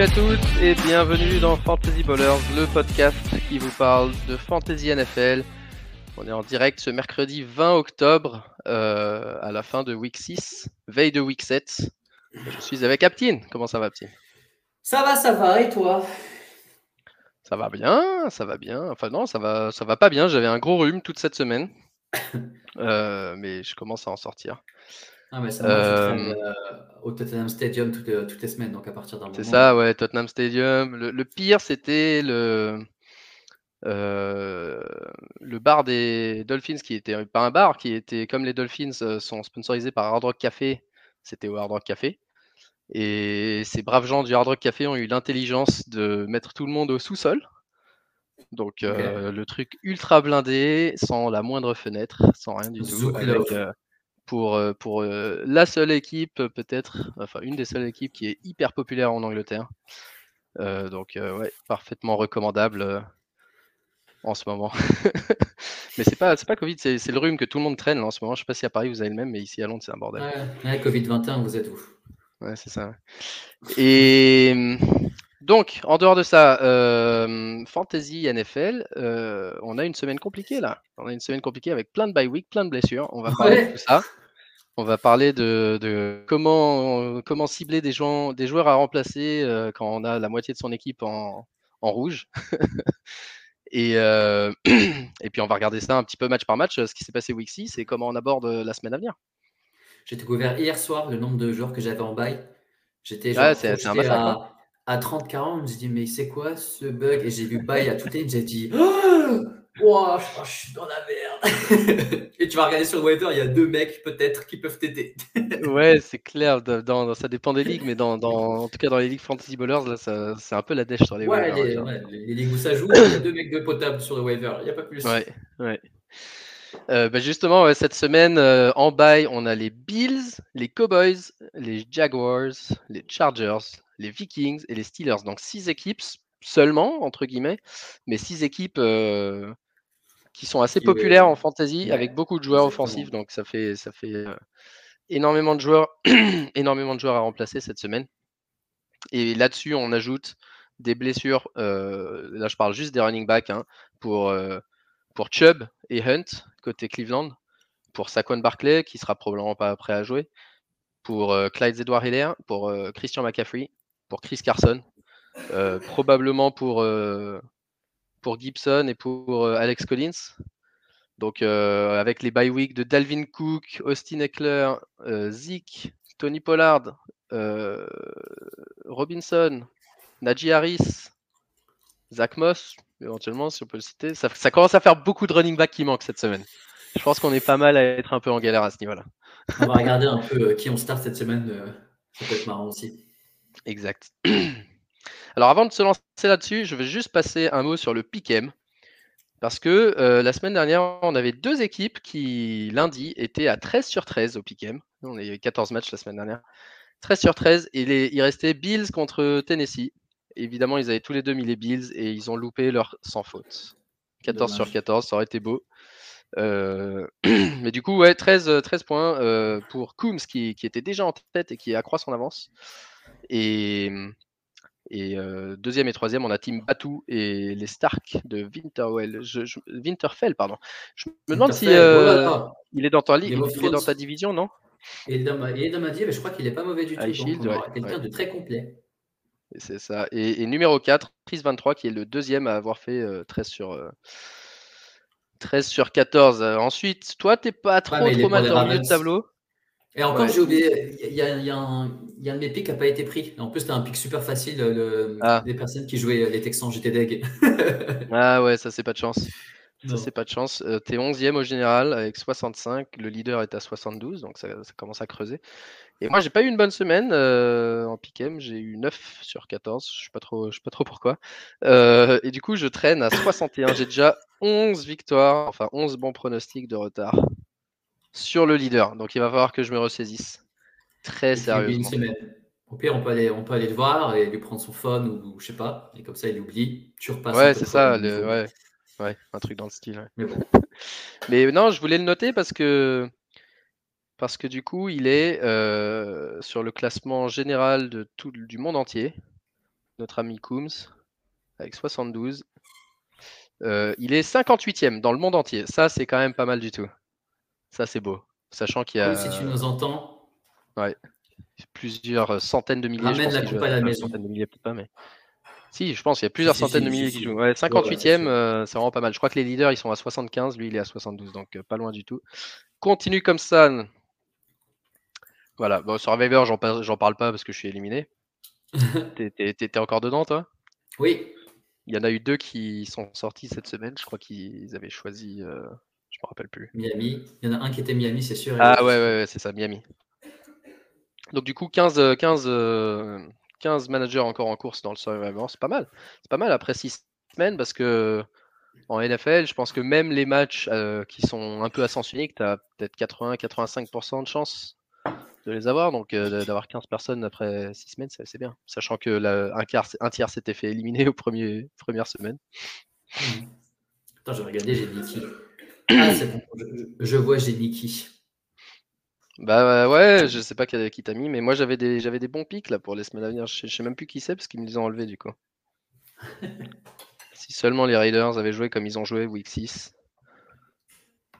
Salut à toutes et bienvenue dans Fantasy Ballers, le podcast qui vous parle de Fantasy NFL. On est en direct ce mercredi 20 octobre euh, à la fin de week 6, veille de week 7. Je suis avec Aptine. Comment ça va, Aptine? Ça va, ça va, et toi? Ça va bien, ça va bien. Enfin non, ça va, ça va pas bien. J'avais un gros rhume toute cette semaine, Euh, mais je commence à en sortir. Ah, mais ça Euh, euh, au Tottenham Stadium toutes, euh, toutes les semaines, donc à partir d'un moment. C'est ça, ouais, Tottenham Stadium. Le, le pire, c'était le, euh, le bar des Dolphins, qui était pas un bar, qui était comme les Dolphins sont sponsorisés par Hard Rock Café. C'était au Hard Rock Café. Et ces braves gens du Hard Rock Café ont eu l'intelligence de mettre tout le monde au sous-sol. Donc euh, le truc ultra blindé, sans la moindre fenêtre, sans rien du tout. Avec, euh, pour euh, pour euh, la seule équipe, euh, peut-être, enfin une des seules équipes qui est hyper populaire en Angleterre. Euh, donc euh, ouais, parfaitement recommandable en ce moment. mais c'est pas pas Covid, c'est le rhume que tout le monde traîne là, en ce moment. Je sais pas si à Paris vous avez le même, mais ici à Londres c'est un bordel. Ouais, ouais, Covid-21, vous êtes où Ouais, c'est ça. Et donc, en dehors de ça, euh, Fantasy NFL, euh, on a une semaine compliquée là. On a une semaine compliquée avec plein de bye week, plein de blessures. On va parler de Ouais. tout ça. On va parler de, de comment, comment cibler des, joueurs, des joueurs à remplacer euh, quand on a la moitié de son équipe en, en rouge. et, euh, et puis on va regarder ça un petit peu match par match, ce qui s'est passé week 6 et comment on aborde la semaine à venir. J'ai découvert hier soir le nombre de joueurs que j'avais en bail. J'étais hein. à, à 30-40. Je me suis dit, mais c'est quoi ce bug? Et j'ai vu bail à toute ligne. J'ai dit, oh, Ouah, je suis dans la merde. Et tu vas regarder sur le waiver, il y a deux mecs peut-être qui peuvent t'aider. Ouais, c'est clair, dans, dans- ça dépend des ligues, mais dans, dans- en tout cas dans les ligues Fantasy Ballers, là, ça- c'est un peu la dèche sur les Ouais, waivers, les, dire. ouais, les- les ligues où ça joue, il y a deux mecs de potable sur le waiver. Il n'y a pas plus. Ouais, ouais. Euh, bah, justement, ouais, cette semaine, euh, en bail, on a les Bills, les Cowboys, les Jaguars, les Chargers, les Vikings et les Steelers. Donc six équipes seulement, entre guillemets, mais six équipes euh, qui sont assez populaires en fantasy ouais, avec beaucoup de joueurs exactement. offensifs. Donc ça fait, ça fait euh, énormément de joueurs, énormément de joueurs à remplacer cette semaine. Et là-dessus, on ajoute des blessures. euh, là, je parle juste des running backs hein, pour, euh, pour Chubb et Hunt côté Cleveland, pour Saquon Barkley qui sera probablement pas prêt à jouer, pour Clyde Edward Hiller, pour Christian McCaffrey, pour Chris Carson, probablement pour, pour Gibson et pour euh, Alex Collins. Donc euh, avec les bye week de Dalvin Cook, Austin Eckler, euh, Zeke, Tony Pollard, Robinson, Najee Harris, Zach Moss, éventuellement, si on peut le citer. Ça, ça commence à faire beaucoup de running back qui manquent cette semaine. Je pense qu'on est pas mal à être un peu en galère à ce niveau-là. On va regarder un peu qui on start cette semaine. ça peut être marrant aussi. Exact. Alors avant de se lancer là-dessus, je vais juste passer un mot sur le pick'em. Parce que euh, la semaine dernière, on avait deux équipes qui, lundi, étaient à 13 sur 13 au pick'em. On a eu 14 matchs la semaine dernière. 13 sur 13. Et les- il restait Bills contre Tennessee. Évidemment, ils avaient tous les deux mis les Bills et ils ont loupé leur sans faute. 14 sur Dommage. 14, ça aurait été beau. Euh, mais du coup, ouais, 13, euh, 13 points euh, pour Coombs qui, qui était déjà en tête et qui accroît son avance. Et, et euh, deuxième et troisième, on a Team Batou et les Stark de Winterwell. Je, je- Winterfell, pardon. Je me demande si Winterfell, ouais, euh, attends. il est dans ta ligue, of il est dans ta division, non? Il est dans ma, il est dans ma div, mais je crois qu'il est pas mauvais du tout. High donc Shield, on ouais, quelqu'un ouais. de très complet. Et C'est ça. Et, et numéro 4, Prise 23, qui est le deuxième à avoir fait euh, 13 sur. euh, 13 sur 14. Euh, ensuite, toi, t'es pas trop il est trop mal le milieu de tableau? Et encore, Ouais. j'ai oublié, il y a, y un, il y a un de mes pics qui n'a pas été pris. En plus, c'était un pic super facile. Le, Ah. Les personnes qui jouaient les Texans, j'étais deg. Ah ouais, ça c'est pas de chance. Ça c'est pas de chance. Euh, T'es 11e au général avec 65. Le leader est à 72, donc ça, ça commence à creuser. Et moi, j'ai pas eu une bonne semaine euh, en pick'em. J'ai eu 9 sur 14. Je sais pas trop, je sais pas trop pourquoi. Euh, et du coup, je traîne à 61. J'ai déjà 11 victoires, enfin 11 bons pronostics de retard sur le leader. Donc il va falloir que je me ressaisisse très sérieusement. Au pire, on peut, aller, on peut aller le voir et lui prendre son phone ou, ou je sais pas. Et comme ça, il oublie. Tu repasses Ouais, c'est ça. le- ouais, ouais, un truc dans le style. ouais. Mais bon. Mais non, je voulais le noter parce que parce que du coup, il est euh, sur le classement général de tout du monde entier. notre ami Coombs, avec 72. Euh, il est 58e dans le monde entier. Ça, c'est quand même pas mal du tout. Ça, c'est beau. Sachant qu'il y a. si tu nous entends. Ouais. Plusieurs centaines de milliers. Ramène la coupe à la maison. De milliers, pas, mais... Si, je pense qu'il y a plusieurs centaines de milliers qui jouent. 58e, euh, c'est vraiment pas mal. Je crois que les leaders, ils sont à 75. Lui, il est à 72. Donc, euh, pas loin du tout. Continue comme ça. Voilà. Bon, Survivor, j'en parle pas parce que je suis éliminé. T'étais encore dedans, toi? Oui. Il y en a eu deux qui sont sortis cette semaine. Je crois qu'ils avaient choisi. Euh, je me rappelle plus. Miami. Il y en a un qui était Miami, c'est sûr. Ah ouais, ouais, c'est ça, Miami. Donc du coup, 15, 15, 15 managers encore en course dans le Survivor. C'est pas mal. C'est pas mal après 6 semaines parce que en NFL, je pense que même les matchs euh, qui sont un peu ascensionnés, tu as peut-être 80-85% de chance de les avoir. Donc euh, d'avoir 15 personnes après 6 semaines, c'est bien. Sachant que un, quart, un tiers s'était fait éliminer aux premières premières semaines. Attends, je vais regarder, j'ai Niki. Ah, c'est bon, je, vois, j'ai Niki. Bah ouais, je sais pas qui t'a mis, mais moi j'avais des, des bons pics là pour les semaines à venir. Je, sais même plus qui c'est parce qu'ils me les ont enlevés du coup. si seulement les Raiders avaient joué comme ils ont joué week 6.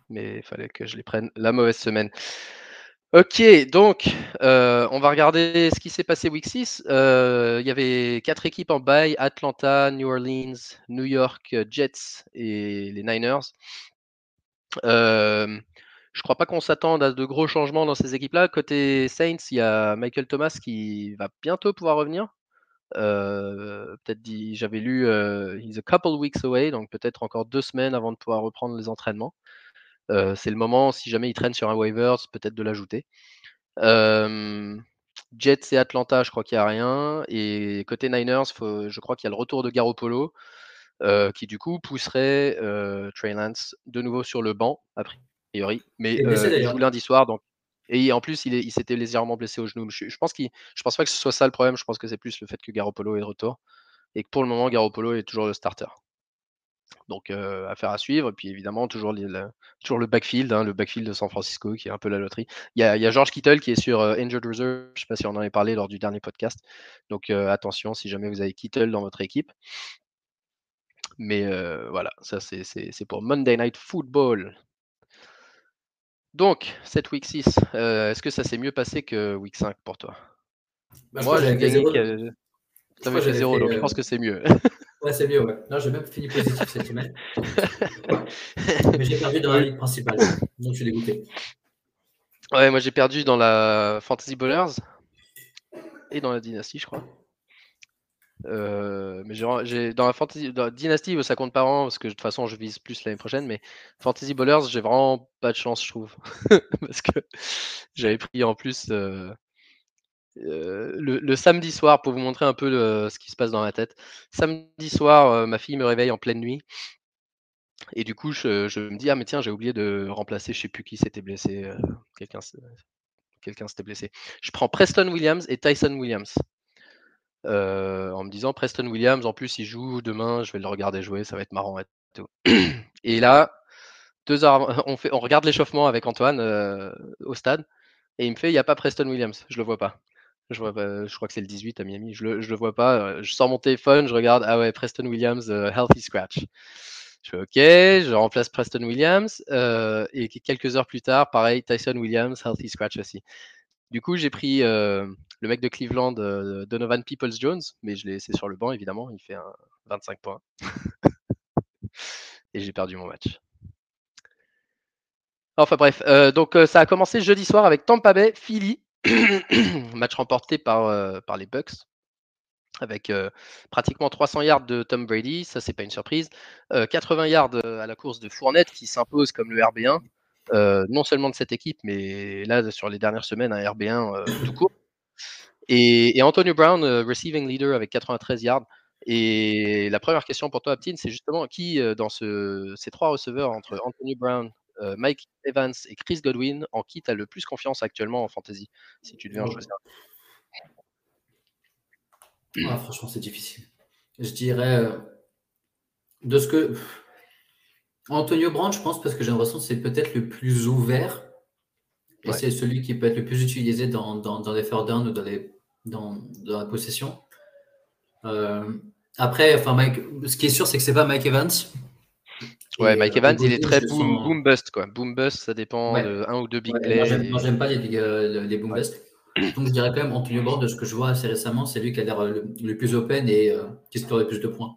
Mais il fallait que je les prenne la mauvaise semaine. Ok, donc euh, on va regarder ce qui s'est passé week 6. Euh, il y avait quatre équipes en bail Atlanta, New Orleans, New York, Jets et les Niners. Euh, je crois pas qu'on s'attende à de gros changements dans ces équipes-là. Côté Saints, il y a Michael Thomas qui va bientôt pouvoir revenir. peut-être j'avais lu, he's a couple weeks away, donc peut-être encore deux semaines avant de pouvoir reprendre les entraînements. Euh, c'est le moment, si jamais il traîne sur un waivers, peut-être de l'ajouter. Jets et Atlanta, je crois qu'il n'y a rien. Et côté Niners, je crois qu'il y a le retour de Garoppolo, euh, qui du coup pousserait euh, Trey Lance de nouveau sur le banc, a priori. Mais il joue lundi soir, donc. Et en plus, il, s'était légèrement blessé au genou. Je, pense je pense pas que ce soit ça le problème. Je pense que c'est plus le fait que Garoppolo est de retour. Et que pour le moment, Garoppolo est toujours le starter. Donc, affaire à suivre. Et puis évidemment, toujours, toujours le backfield, hein, le backfield de San Francisco qui est un peu la loterie. Il y a, George Kittle qui est sur Injured Reserve. Je ne sais pas si on en a parlé lors du dernier podcast. Donc attention si jamais vous avez Kittle dans votre équipe. Mais voilà, ça c'est pour Monday Night Football. Donc, cette week 6, est-ce que ça s'est mieux passé que week 5 pour toi? Bah, Moi, j'ai gagné. Tu avais fait 0, donc je pense que c'est mieux. Ouais, c'est mieux, ouais. Non, j'ai même fini positif cette semaine. Mais j'ai perdu dans la ligue principale. Donc, je suis dégoûté. Ouais, moi, j'ai perdu dans la Fantasy Bowlers et dans la Dynasty, je crois. Euh, mais j'ai dans la Fantasy Dynasty, ça compte pas vraiment parce que de toute façon, je vise plus l'année prochaine. Mais Fantasy Bowlers, j'ai vraiment pas de chance, je trouve. parce que j'avais pris en plus. Euh, euh, le, samedi soir, pour vous montrer un peu ce qui se passe dans ma tête. Samedi soir, ma fille me réveille en pleine nuit. Et du coup, je, me dis, ah mais tiens, j'ai oublié de remplacer, je sais plus qui s'était blessé. Quelqu'un s'était blessé. Je prends Preston Williams et Tyson Williams. En me disant, Preston Williams, en plus, il joue demain, je vais le regarder jouer, ça va être marrant. Et, là, deux heures on, fait, on regarde l'échauffement avec Antoine au stade. Et il me fait, il n'y a pas Preston Williams, je le vois pas. Je, vois je crois que c'est le 18 à Miami. Je le, le vois pas. Euh, je sors mon téléphone, je regarde. Ah ouais, Preston Williams, euh, healthy scratch. Je fais OK, je remplace Preston Williams. Euh, et quelques heures plus tard, pareil, Tyson Williams, healthy scratch aussi. Du coup, j'ai pris le mec de Cleveland, Donovan Peoples-Jones, mais je l'ai laissé sur le banc, évidemment. Il fait un 25 points. et j'ai perdu mon match. Enfin bref, donc ça a commencé jeudi soir avec Tampa Bay, Philly. Match remporté par, euh, les Bucks avec euh, pratiquement 300 yards de Tom Brady, ça c'est pas une surprise. 80 euh, yards à la course de Fournette qui s'impose comme le RB1, non seulement de cette équipe, mais là sur les dernières semaines un RB1 tout court. Et, Antonio Brown, receiving leader avec 93 yards. Et la première question pour toi, Aptine, c'est justement qui dans ce, ces trois receveurs entre Antonio Brown, euh, Mike Evans et Chris Godwin, en qui tu as le plus confiance actuellement en fantasy Si tu devais en choisir. Ah, franchement, c'est difficile. Je dirais euh, de ce que. Antonio Brown, je pense, parce que j'ai l'impression que c'est peut-être le plus ouvert. Et c'est celui qui peut être le plus utilisé dans, dans, les third down ou dans, les, dans, dans la possession. après, enfin, Mike, ce qui est sûr, c'est que c'est pas Mike Evans. Ouais, Mike Evans, il est très boom, bust, quoi. Boom bust, ça dépend de un ou deux big plays. Moi, j'aime pas les, les boom bust. Donc, je dirais quand même Antonio Brown, de ce que je vois assez récemment, c'est lui qui a l'air le, plus open et qui score le plus de points.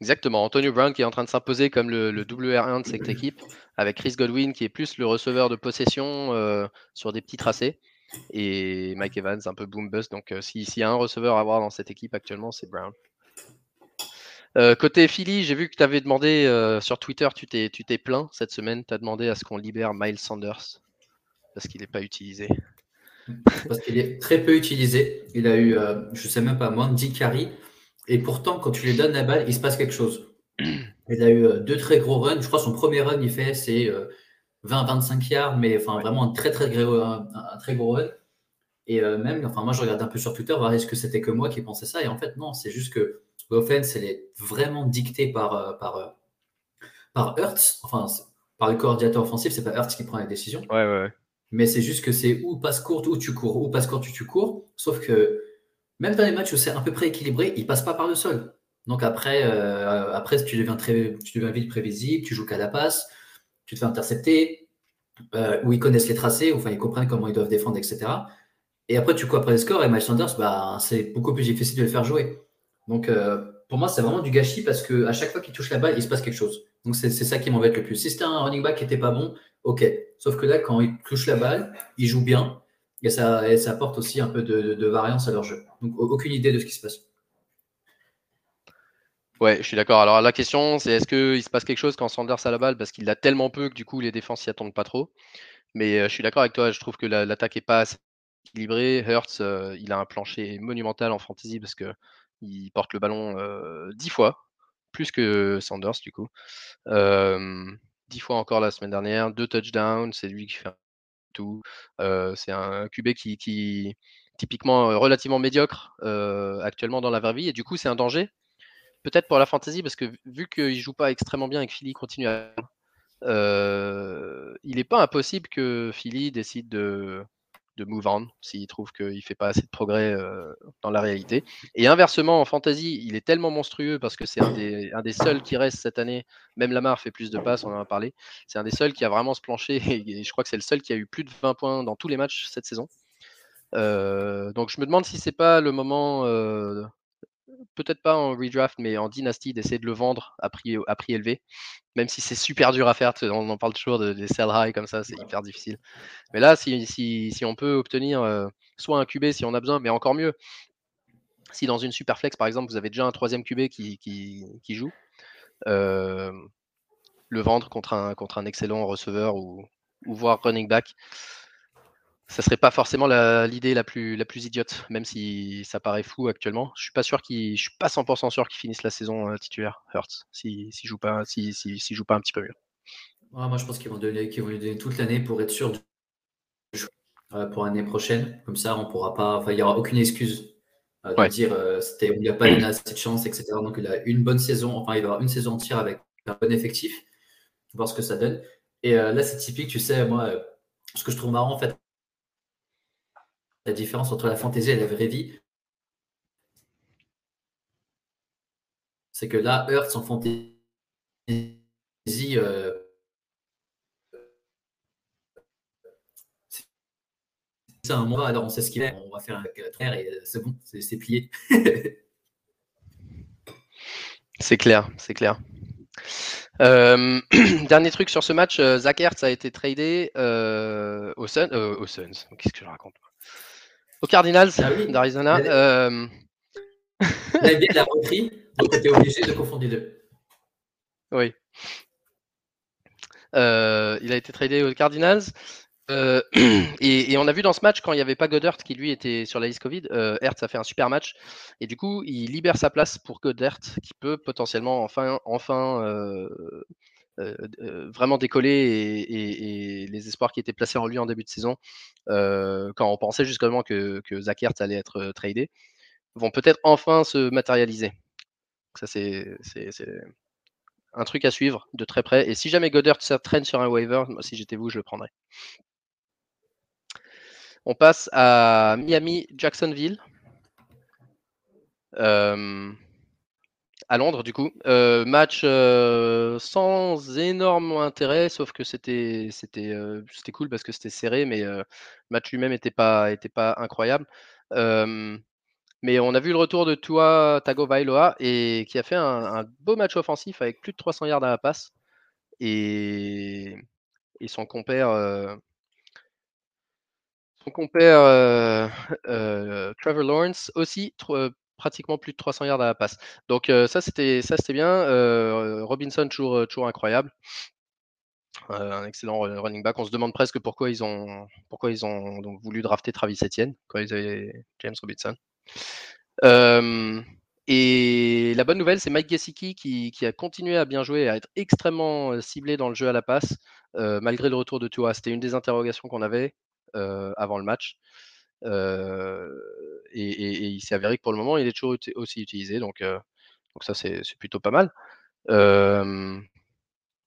Exactement. Antonio Brown qui est en train de s'imposer comme le, le, WR1 de cette équipe, avec Chris Godwin qui est plus le receveur de possession euh, sur des petits tracés, et Mike Evans un peu boom bust. Donc euh, s'il y a un receveur à avoir dans cette équipe actuellement, c'est Brown. Euh, côté Philly, j'ai vu que tu avais demandé sur Twitter, tu t'es plaint cette semaine, tu as demandé à ce qu'on libère Miles Sanders parce qu'il n'est pas utilisé. Parce qu'il est très peu utilisé. Il a eu, je ne sais même pas, moins de 10 carries. Et pourtant, quand tu lui donnes la balle, il se passe quelque chose. Il a eu euh, deux très gros runs. Je crois que son premier run, il fait, c'est 20-25 euh, yards, mais enfin, vraiment un très, très gros, un, très gros run. Et euh, même, enfin, moi, je regarde un peu sur Twitter, voir est-ce que c'était que moi qui pensais ça. Et en fait, non, c'est juste que l'offense, elle est vraiment dictée par, par, par Hertz. Enfin, par le coordinateur offensif, c'est pas Hertz qui prend les décisions. Ouais, ouais, Mais c'est juste que c'est ou passe courte ou tu cours, ou passe courte ou tu cours. Sauf que même dans les matchs où c'est à peu près équilibré, il passe pas par le sol. Donc après, euh, tu deviens très, tu deviens vite prévisible, tu joues qu'à la passe, tu te fais intercepter, euh, où ils connaissent les tracés, enfin ils comprennent comment ils doivent défendre, etc. Et après, tu cours après les scores et Miles Sanders, bah, c'est beaucoup plus difficile de le faire jouer. Donc euh, pour moi, c'est vraiment du gâchis parce que à chaque fois qu'il touche la balle, il se passe quelque chose. Donc c'est ça qui m'embête le plus. Si c'était un running back qui était pas bon, ok. Sauf que là, quand il touche la balle, il joue bien. Et ça, apporte aussi un peu de, variance à leur jeu. Donc, aucune idée de ce qui se passe. Ouais, je suis d'accord. Alors, la question, c'est est-ce qu'il se passe quelque chose quand Sanders a la balle? Parce qu'il a tellement peu que du coup, les défenses s'y attendent pas trop. Mais euh, je suis d'accord avec toi. Je trouve que l'attaque n'est pas assez équilibrée. Hertz, euh, il a un plancher monumental en fantasy parce qu'il porte le ballon euh, dix fois, plus que Sanders, du coup. Dix fois encore la semaine dernière, deux touchdowns. C'est lui qui fait c'est un QB qui, qui typiquement relativement médiocre actuellement dans la vraie vie et du coup c'est un danger peut-être pour la fantasy parce que vu qu'il joue pas extrêmement bien et que Philly continue à il n'est pas impossible que Philly décide de, de move on s'il trouve qu'il fait pas assez de progrès euh, dans la réalité. Et inversement, en fantasy, il est tellement monstrueux parce que c'est un des, seuls qui reste cette année. Même Lamar fait plus de passes, on en a parlé. C'est un des seuls qui a vraiment ce plancher et je crois que c'est le seul qui a eu plus de 20 points dans tous les matchs cette saison. Euh, donc je me demande si c'est pas le moment, euh, peut-être pas en redraft, mais en dynasty, d'essayer de le vendre à prix, à prix élevé même si c'est super dur à faire, on en parle toujours de, des sell high comme ça, c'est hyper difficile. Mais là, si, si, on peut obtenir euh, soit un QB si on a besoin, mais encore mieux, si dans une super flex par exemple, vous avez déjà un troisième QB qui, qui, joue, euh, le vendre contre un, contre un excellent receveur ou, ou voire running back, ça serait pas forcément l'idée la, plus, la plus idiote, même si ça paraît fou actuellement. Je suis pas sûr qu'il, je suis pas 100% sûr qu'il finisse la saison euh, titulaire, Hurts, s'il si, joue pas, si, si, joue pas un petit peu mieux. moi, je pense qu'ils vont, donner, vont lui donner toute l'année pour être sûr de euh, pour l'année prochaine. Comme ça, on pourra pas, enfin, il y aura aucune excuse euh, de dire c'était, on lui a pas donné assez de chance, etc. Donc, il a une bonne saison, enfin, il va avoir une saison entière avec un bon effectif, voir ce que ça donne. Et là, c'est typique, tu sais, moi, ce que je trouve marrant en fait la différence entre la fantaisie et la vraie vie, c'est que là, Earth en fantaisie, euh, c'est un mois, alors on sait ce qu'il est, on va faire un traire et euh, c'est bon, c'est plié. c'est clair, c'est clair. Euh, dernier truc sur ce match, Zach Ertz a été tradé au, Sun, au Suns. Qu'est-ce que je raconte aux Cardinals ah d'Arizona. Euh... il a repris, donc obligé de confondre les deux. Oui. Euh, il a été tradé aux Cardinals. Euh, et, on a vu dans ce match, quand il n'y avait pas Goddard qui lui était sur la liste Covid, euh, Hertz a fait un super match. Et du coup, il libère sa place pour Goddard qui peut potentiellement enfin, enfin euh, euh, euh, vraiment décoller et, les espoirs qui étaient placés en lui en début de saison, euh, quand on pensait justement que, que Zach Ertz allait être tradé, vont peut-être enfin se matérialiser. Ça, c'est un truc à suivre de très près. Et si jamais Goddard se traîne sur un waiver, si j'étais vous, je le prendrais. On passe à Miami, Jacksonville. À Londres, du coup. match sans énorme intérêt, sauf que c'était c'était c'était cool parce que c'était serré, mais le match lui-même n'était pas était pas incroyable. mais on a vu le retour de Tua Tagovailoa et qui a fait un, beau match offensif avec plus de 300 yards à la passe et, et son compère son compère Trevor Lawrence aussi pratiquement plus de 300 yards à la passe. Donc ça c'était ça c'était bien. Robinson toujours toujours incroyable. un excellent running back. On se demande presque pourquoi ils ont pourquoi ils ont donc voulu drafter Travis Etienne quand ils avaient James Robinson. et la bonne nouvelle, c'est Mike Gesicki qui, qui, a continué à bien jouer, à être extrêmement ciblé dans le jeu à la passe, malgré le retour de Tua. C'était une des interrogations qu'on avait avant le match et, il s'est avéré que pour le moment, il est toujours aussi utilisé. Donc, donc ça, c'est plutôt pas mal.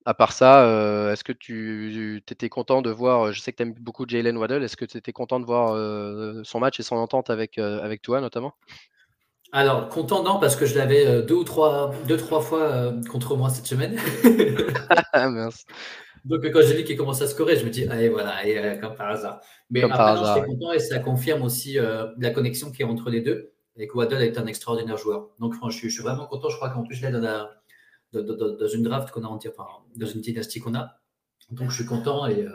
à part ça, est-ce que tu étais content de voir, je sais que tu aimes beaucoup Jalen Waddell, est-ce que tu étais content de voir son match et son entente avec, avec toi notamment? Alors, content, non, parce que je l'avais deux ou trois, deux, trois fois contre moi cette semaine. Ah, mince. Donc, quand j'ai vu qu'il commençait à scorer, je me dis, allez, voilà, allez, comme par hasard. Mais Comme après, content et ça confirme aussi euh, la connexion qui est entre les deux. Et que Waddle est un extraordinaire joueur. Donc, franchement, je, suis vraiment content. Je crois qu'en plus, je l'ai dans, dans, une draft qu'on a, enfin, dans une dynastie qu'on a. Donc, je suis content et, euh,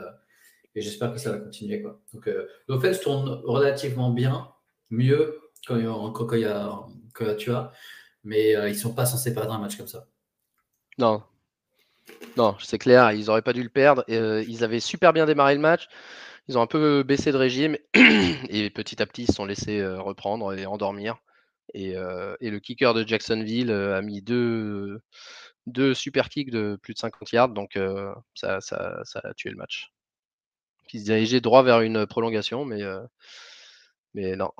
j'espère que ça va continuer. Quoi. Donc, euh, l'offense tourne relativement bien, mieux quand, quand, il y a, quand tu as, mais ils ne sont pas censés perdre un match comme ça. Non, non, c'est clair, ils n'auraient pas dû le perdre. ils avaient super bien démarré le match. Ils ont un peu baissé de régime et petit à petit, ils se sont laissés reprendre et endormir. Et, le kicker de Jacksonville a mis deux, deux super kicks de plus de 50 yards, donc ça, a tué le match. Ils se dirigeaient droit vers une prolongation, mais, mais non.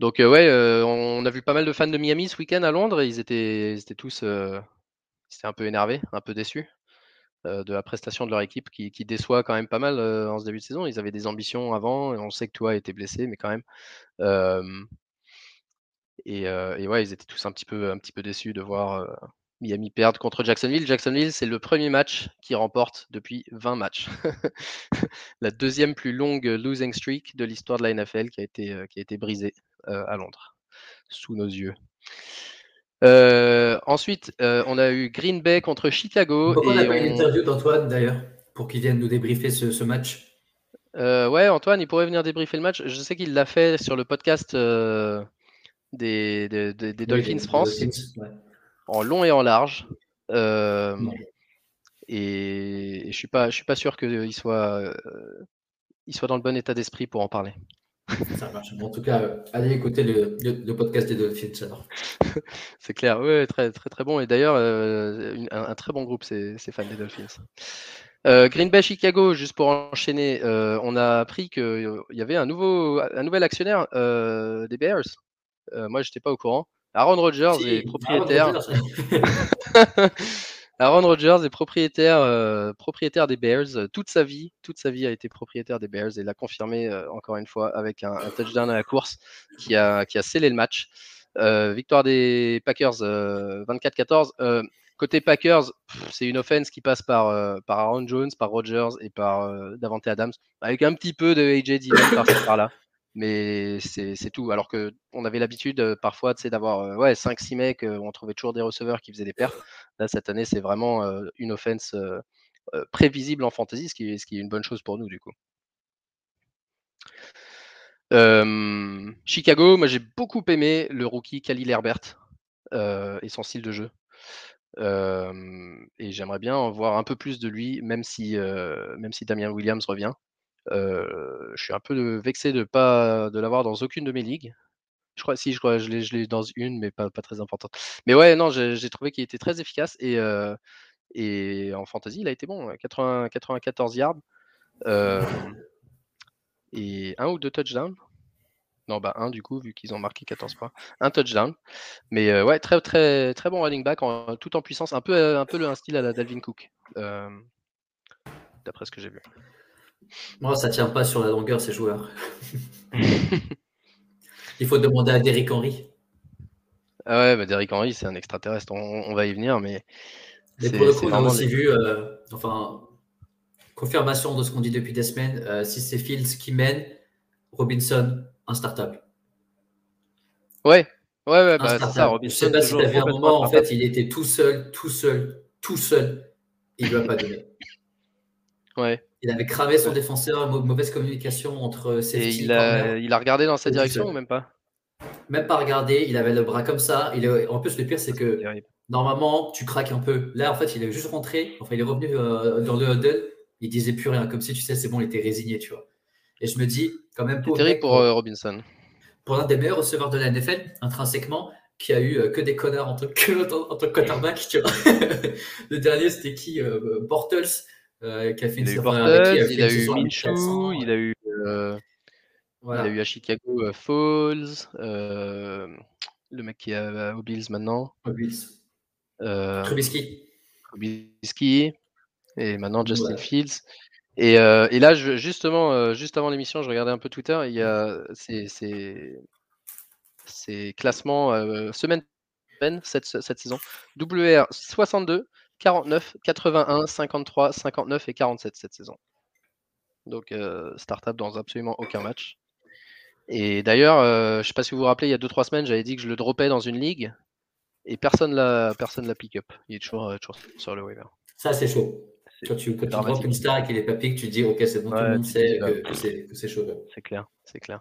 Donc ouais, on a vu pas mal de fans de Miami ce week-end à Londres. étaient, ils étaient tous étaient un peu énervés, un peu déçus de la prestation de leur équipe qui, déçoit quand même pas mal en ce début de saison. Ils avaient des ambitions avant, et on sait que toi était blessé, mais quand même. Et, ouais, ils étaient tous un petit peu, un petit peu déçus de voir Miami perdre contre Jacksonville. Jacksonville, c'est le premier match qui remporte depuis 20 matchs. la deuxième plus longue losing streak de l'histoire de la NFL qui a été, qui a été brisée à Londres, sous nos yeux. Euh, ensuite, euh, on a eu Green Bay contre Chicago. on a eu l'interview d'Antoine d'ailleurs pour qu'il vienne nous débriefer ce, match. Euh, ouais, Antoine, il pourrait venir débriefer le match. Je sais qu'il l'a fait sur le podcast des, Dolphins France, en long et en large. Et, je suis pas, je suis pas sûr qu'il soit, il soit dans le bon état d'esprit pour en parler. Ça marche. en tout cas, allez écouter le, podcast des Dolphins c'est clair, oui, très, très, très bon. Et d'ailleurs, euh, un, très bon groupe, ces, fans des Dolphins. Euh, Green Bay Chicago, juste pour enchaîner, euh, on a appris qu'il y avait un, nouveau, un nouvel actionnaire des Bears. moi, je n'étais pas au courant. Aaron Rodgers est propriétaire. Aaron Rodgers est propriétaire, euh, propriétaire des Bears euh, toute sa vie. Toute sa vie a été propriétaire des Bears et l'a confirmé euh, encore une fois avec un, touchdown à la course qui a, qui a scellé le match. victoire des Packers 24-14. côté Packers, c'est une offense qui passe par, Aaron Jones, par Rodgers et par Davante Adams, avec un petit peu de AJ Dillon par-là mais c'est tout. Alors qu'on avait l'habitude parfois d'avoir ouais, 5-6 mecs, où on trouvait toujours des receveurs qui faisaient des pertes. Là, cette année, c'est vraiment une offense prévisible en fantasy, ce qui, ce qui, est une bonne chose pour nous, du coup. Chicago, moi j'ai beaucoup aimé le rookie Khalil Herbert et son style de jeu. et j'aimerais bien en voir un peu plus de lui, même si, même si Damien Williams revient je suis un peu vexé de pas de l'avoir dans aucune de mes ligues. Je crois si je crois je l'ai je l'ai dans une mais pas très importante. Mais ouais, non, j'ai trouvé qu'il était très efficace et en fantasy, il a été bon, 80 94 yards, et un ou deux touchdowns. Non, bah un du coup, vu qu'ils ont marqué 14 points. Un touchdown. Mais ouais, très très très bon running back tout en puissance, un peu un peu un style à la Dalvin Cook, d'après ce que j'ai vu. Moi, ça tient pas sur la longueur, ces joueurs. Il faut demander à Derrick Henry. Ah ouais, bah Derrick Henry, c'est un extraterrestre. On, va y venir, mais. Mais pour le coup, on a aussi vu, euh, enfin, confirmation de ce qu'on dit depuis des semaines. Euh, si c'est Fields qui mène, Robinson, un startup. Ouais, ouais, ouais, bah, c'est ça. Robinson, je sais pas si vu un moment, en fait, il était tout seul, tout seul, tout seul. Il ne lui a pas donné. Ouais. Il avait cramé son défenseur, mauvaise communication entre ses il a, il a regardé dans sa direction ou même pas? Même pas regardé, il avait le bras comme ça. Il. En plus, le pire, c'est que normalement, tu craques un peu. Là, en fait, il est juste rentré. Enfin, il est revenu euh, dans le huddle. Il disait plus rien, comme si tu sais, c'est bon, il était résigné, tu vois. Et je me dis, quand même, pour. terrible pour euh, Robinson. Pour l'un des meilleurs receveurs de la NFL, intrinsèquement, qui a eu euh, que des connards en tant que, en, tant que quarterback, tu vois. le dernier, c'était qui Bortles euh, qui a fait une saison avec qui, il, a eu Minshew, il a eu il a eu à Chicago euh, Falls, euh, le mec qui est au Bills maintenant. Bills. Trubisky. Trubisky. Et maintenant Justin Fields. Et, et, là, je, justement, juste avant l'émission, je regardais un peu Twitter. Il y a ces, ces, classements semaine cette, cette saison. WR 62, 49, 81, 53, 59 et 47 cette saison. Donc euh, startup dans absolument aucun match. Et d'ailleurs, euh, je ne sais pas si vous vous rappelez, il y a 2-3 semaines, j'avais dit que je le dropais dans une ligue et personne l'a personne l'a pick up. Il est toujours, euh, sur le waiver. Ça c'est chaud. Quand tu, quand tu une star et qu'il n'est pas pick, tu dis ok c'est bon, tout le monde sait que, c'est chaud. C'est clair, c'est clair.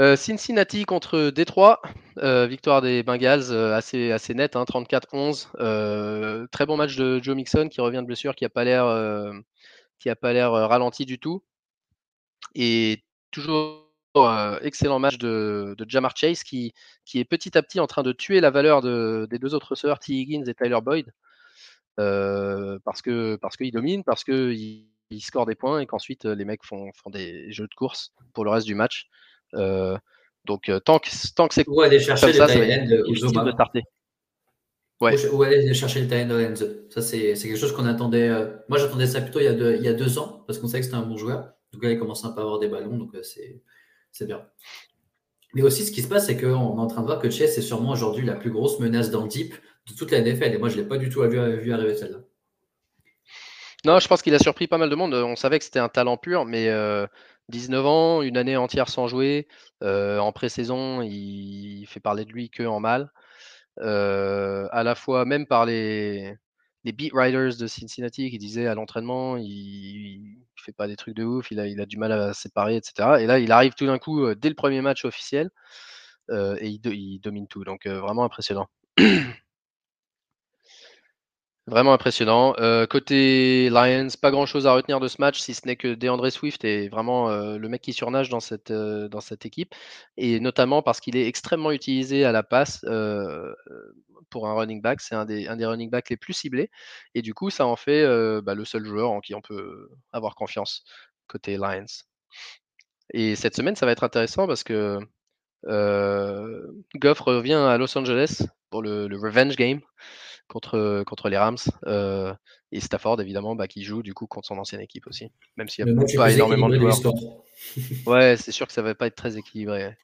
Euh, Cincinnati contre Détroit, euh, victoire des Bengals euh, assez, nette, 34-11. Hein, très bon match de Joe Mixon qui revient de blessure, qui n'a pas l'air ralenti du tout. Et toujours excellent match de, Jamar Chase qui, est petit à petit en train de tuer la valeur des deux autres receveurs, T. Higgins et Tyler Boyd. parce que parce qu'il domine, parce qu'il il score des points et qu'ensuite les mecs font des jeux de course pour le reste du match. Euh, donc euh, tant que, tant que c'est Ou aller chercher ça, de starter. Ouais. Ou aller chercher les tight de Ça, c'est quelque chose qu'on attendait. Euh, moi, j'attendais ça plutôt il y, a deux, il y a deux ans, parce qu'on savait que c'était un bon joueur. Donc là, il commence à pas avoir des ballons, donc c'est bien. Mais aussi, ce qui se passe, c'est qu'on est en train de voir que Chase est sûrement aujourd'hui la plus grosse menace dans le deep de toute la NFL. Et moi, je ne l'ai pas du tout vu, vu arriver celle-là. Non, je pense qu'il a surpris pas mal de monde. On savait que c'était un talent pur, mais 19 ans, une année entière sans jouer. en pré-saison, il fait parler de lui que en mal. à la fois, même par les, les beat writers de Cincinnati qui disaient à l'entraînement, il, ne fait pas des trucs de ouf, il a, il a du mal à séparer, etc. Et là, il arrive tout d'un coup dès le premier match officiel et il, domine tout. Donc vraiment impressionnant. Vraiment impressionnant. Euh, côté Lions, pas grand chose à retenir de ce match, si ce n'est que DeAndre Swift est vraiment euh, le mec qui surnage dans cette, euh, dans cette équipe, et notamment parce qu'il est extrêmement utilisé à la passe pour un running back. C'est un des, un des running backs les plus ciblés, et du coup, ça en fait bah, le seul joueur en qui on peut avoir confiance côté Lions. Et cette semaine, ça va être intéressant parce que Goff revient à Los Angeles pour le revenge game contre, contre les Rams. Euh, et Stafford, évidemment, bah, qui joue du coup contre son ancienne équipe aussi. Même s'il n'y a pas énormément de joueurs. ouais, c'est sûr que ça va pas être très équilibré.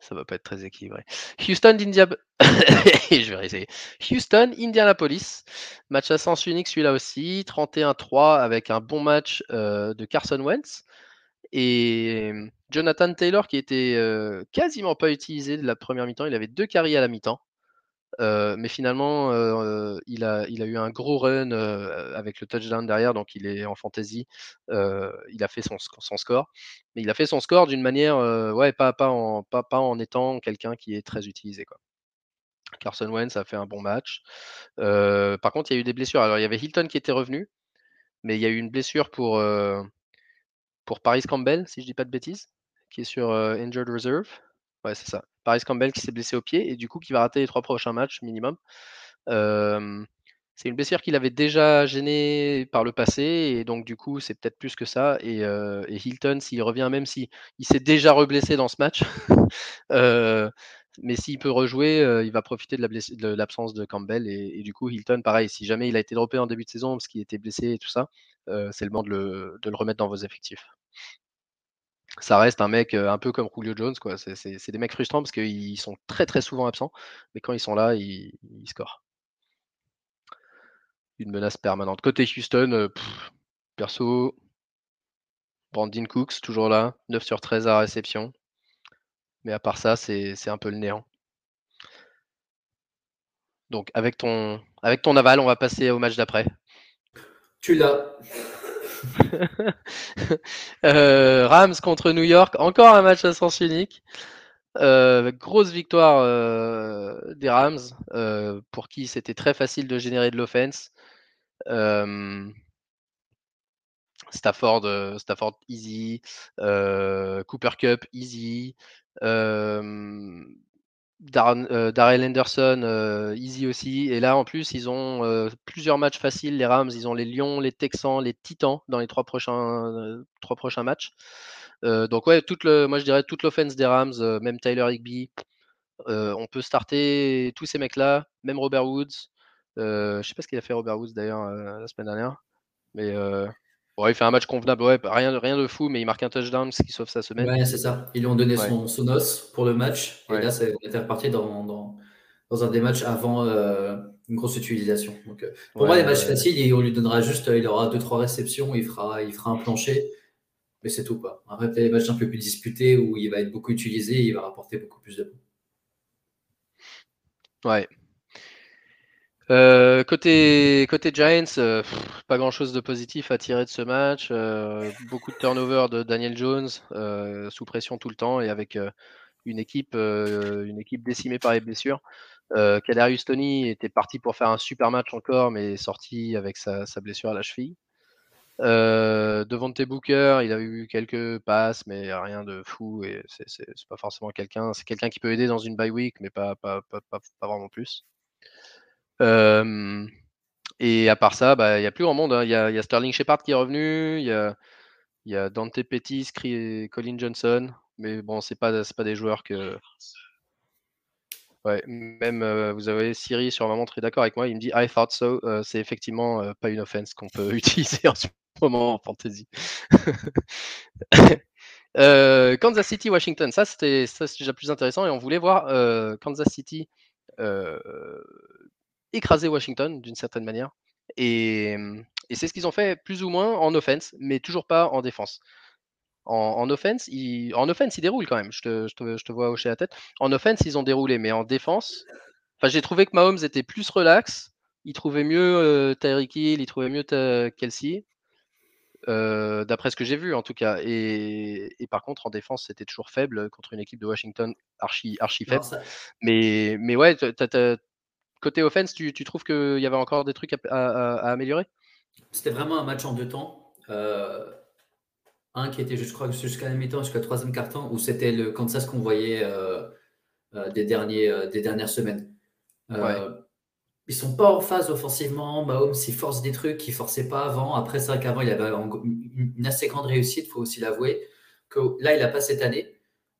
Ça va pas être très équilibré. Houston. Je vais essayer. Houston, Indianapolis. Match à sens unique celui-là aussi. 31-3 avec un bon match euh, de Carson Wentz. Et Jonathan Taylor qui était euh, quasiment pas utilisé de la première mi-temps. Il avait deux carries à la mi-temps mais finalement, il, a, eu un gros run avec le touchdown derrière, donc il est en fantasy. il a fait son, score. Mais il a fait son score d'une manière, ouais, pas, en, étant quelqu'un qui est très utilisé. Carson Wentz a fait un bon match. par contre, il y a eu des blessures. Alors, il y avait Hilton qui était revenu, mais il y a eu une blessure pour, pour Paris Campbell, si je dis pas de bêtises, qui est sur Injured Reserve. Ouais, c'est ça. Paris Campbell qui s'est blessé au pied et du coup qui va rater les trois prochains matchs minimum. c'est une blessure qu'il avait déjà gêné par le passé et donc du coup c'est peut-être plus que ça. Et, Hilton, s'il revient, même si il s'est déjà reblessé dans ce match, mais s'il peut rejouer, il va profiter de l'absence de, Campbell et, du coup Hilton, pareil, si jamais il a été droppé en début de saison parce qu'il était blessé et tout ça, c'est le moment de le, remettre dans vos effectifs. Ça reste un mec un peu comme Julio Jones. Quoi. C'est, des mecs frustrants parce qu'ils sont très très souvent absents, mais quand ils sont là, ils, scorent. Une menace permanente. Côté Houston, perso, Brandon Cooks, toujours là, 9 sur 13 à réception. Mais à part ça, c'est, un peu le néant. Donc avec ton, avec ton aval, on va passer au match d'après. Tu l'as. Euh, Rams contre New York, encore un match à sens unique. Euh, grosse victoire euh, des Rams, pour qui c'était très facile de générer de l'offense. Stafford, Stafford easy, Cooper Cup easy, Darrell Henderson, euh, easy aussi. Et là, en plus, ils ont euh, plusieurs matchs faciles. Les Rams, ils ont les Lions, les Texans, les Titans dans les trois prochains, trois prochains matchs. donc, ouais, toute le, moi je dirais toute l'offense des Rams, même Tyler Higby. on peut starter tous ces mecs-là, même Robert Woods. je sais pas ce qu'il a fait Robert Woods d'ailleurs la semaine dernière. Mais il fait un match convenable, ouais, rien, rien de fou, mais il marque un touchdown, ce qui sauve sa semaine. Ouais, c'est ça. Ils lui ont donné son, son, os pour le match. Et là, on était reparti dans, dans, dans, un des matchs avant euh, une grosse utilisation. Donc, euh, pour moi, les matchs faciles, on lui donnera juste, il aura 2-3 réceptions, il fera, il fera un plancher, mais c'est tout. Quoi. Après, les matchs un peu plus disputés où il va être beaucoup utilisé, il va rapporter beaucoup plus de points. Ouais, euh, côté, Giants, euh, pas grand chose de positif à tirer de ce match. Euh, beaucoup de turnover de Daniel Jones, sous pression tout le temps et avec une, équipe, décimée par les blessures. Kadarius Tony était parti pour faire un super match encore, mais sorti avec sa, blessure à la cheville. Devante Booker, il a eu quelques passes, mais rien de fou et c'est pas forcément quelqu'un. C'est quelqu'un qui peut aider dans une bye week, mais pas, pas, pas, pas vraiment plus et à part ça, bah, il n'y a plus grand monde. Hein. Il y, a, Sterling Shepard qui est revenu, il y a, y a, Dante Pettis, Colin Johnson, mais bon, c'est pas, pas des joueurs que. Ouais, même vous avez Siri sur ma montre est d'accord avec moi, il me dit I thought so. c'est effectivement pas une offense qu'on peut utiliser en ce moment en fantasy. Kansas City, Washington, ça c'était déjà plus intéressant et on voulait voir Kansas City écraser Washington d'une certaine manière. Et, c'est ce qu'ils ont fait plus ou moins en offense, mais toujours pas en défense. En, offense, ils, en offense, ils déroulent quand même. Je te, je, te, vois hocher la tête. En offense, ils ont déroulé, mais en défense, j'ai trouvé que Mahomes était plus relax. Il trouvait mieux euh, Tyreek Hill, il trouvait mieux Kelsey. Euh, d'après ce que j'ai vu en tout cas. Et, par contre, en défense, c'était toujours faible contre une équipe de Washington archi, archi faible. mais, mais ouais, côté offense, tu, trouves qu'il y avait encore des trucs à, améliorer? C'était vraiment un match en deux temps. Euh, un qui était, je crois, jusqu'à la mi-temps, jusqu'à la troisième quart-temps, où c'était le Kansas qu'on voyait euh, euh, des, derniers, des dernières semaines. Ils sont pas en phase offensivement. Mahomes, il force des trucs qu'il forçait pas avant. Après, c'est vrai qu'avant, il avait une assez grande réussite, il faut aussi l'avouer. Que là, il n'a pas cette année.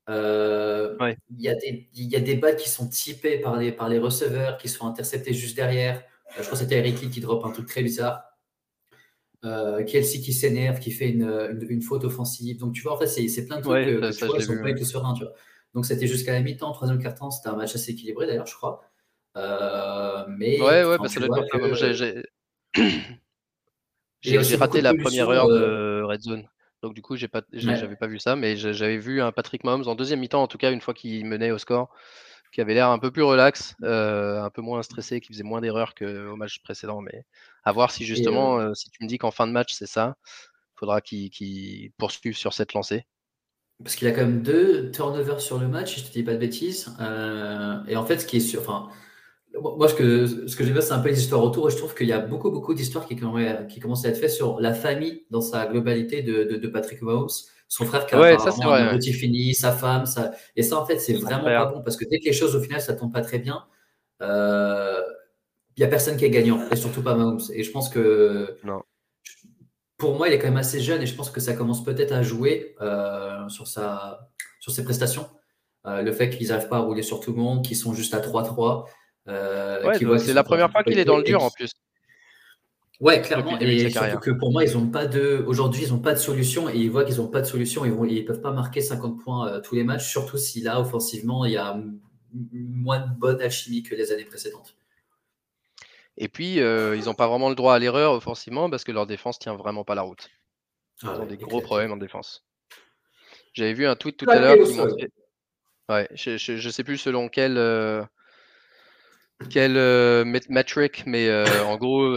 Euh, il, y a des, il y a des balles qui sont typées par les, par les receveurs, qui sont interceptées juste derrière. Euh, je crois que c'était Eric qui drop un truc très bizarre. Euh, Kelsey qui s'énerve, qui fait une, une, faute offensive. Donc, tu vois, en fait, c'est plein de trucs que, tu vois, sont pas tout sereins. Tu vois. Donc, c'était jusqu'à la mi-temps, troisième quart-temps. C'était un match assez équilibré, d'ailleurs, je crois. mais, ouais, ouais, parce que j'ai raté la première heure de Red Zone. Donc du coup, j'ai pas, j'avais pas vu ça, mais j'avais vu un Patrick Mahomes en deuxième mi-temps, en tout cas une fois qu'il menait au score, qui avait l'air un peu plus relax, euh, un peu moins stressé, qui faisait moins d'erreurs qu'au match précédent. Mais à voir si justement, euh, si tu me dis qu'en fin de match c'est ça, il faudra qu'il poursuive sur cette lancée. Parce qu'il a quand même deux turnovers sur le match, si je te dis pas de bêtises. Euh, et en fait, ce qui est sûr, enfin, moi, ce que, ce que j'aime c'est un peu les histoires autour, et je trouve qu'il y a beaucoup, beaucoup d'histoires qui, qui commencent à être faites sur la famille dans sa globalité de, de, Patrick Mahomes. Son frère qui a ouais, ça, un petit fini, sa femme, ça... et ça, en fait, c'est vraiment pas bon parce que dès que les choses, au final, ça tombe pas très bien, il euh, n'y a personne qui est gagnant, et surtout pas Mahomes. Et je pense que. Non. Pour moi, il est quand même assez jeune et je pense que ça commence peut-être à jouer euh, sur, sa, sur ses prestations. Euh, le fait qu'ils n'arrivent pas à rouler sur tout le monde, qu'ils sont juste à 3-3. Euh, c'est la première fois qu'il est dans le dur en plus. Ouais, clairement. Et surtout que pour moi, ils ont pas de. Aujourd'hui, ils n'ont pas de solution et ils voient qu'ils n'ont pas de solution. Ils ne ils peuvent pas marquer 50 points euh, tous les matchs, surtout si là, offensivement, il y a moins de bonne alchimie que les années précédentes. Et puis, euh, ils n'ont pas vraiment le droit à l'erreur offensivement parce que leur défense tient vraiment pas la route. Ils ah ont des gros problèmes en défense. J'avais vu un tweet tout à l'heure montrait. Ouais, je, ne sais plus selon quel, euh, quel euh, metric, mais en gros,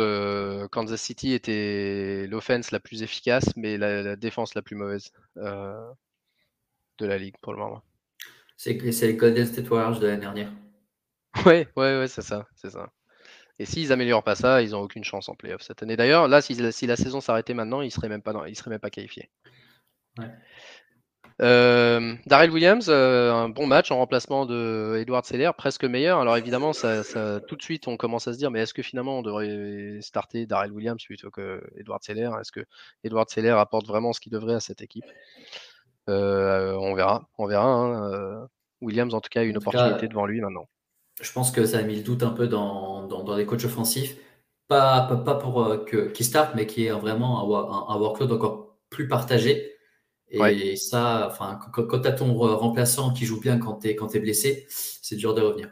Kansas City était l'offense la plus efficace, mais la, défense la plus mauvaise de la ligue pour le moment. C'est les Golden State Warriors de l'année dernière. Ouais, ouais, ouais, c'est ça, c'est ça. Et s'ils améliorent pas ça, ils n'ont aucune chance en playoff cette année. D'ailleurs, là, si, la saison s'arrêtait maintenant, ils ne seraient même pas, seraient même pas qualifiés. Euh, Darrell Williams, euh, un bon match en remplacement de Edward Seller, presque meilleur. Alors évidemment, ça, tout de suite, on commence à se dire, mais est-ce que finalement on devrait starter Darrell Williams plutôt que Edward Seller? Est-ce que Edward Seller apporte vraiment ce qu'il devrait à cette équipe? Euh, On verra, on verra. Hein, Williams, en tout cas, a une opportunité devant lui maintenant je pense que ça a mis le doute un peu dans, dans, les coachs offensifs. Pas, pas, pour euh, qui start, mais qui est vraiment un, workload encore plus partagé. Et ça, enfin, quand, tu as ton remplaçant qui joue bien quand tu es, es, blessé, c'est dur de revenir.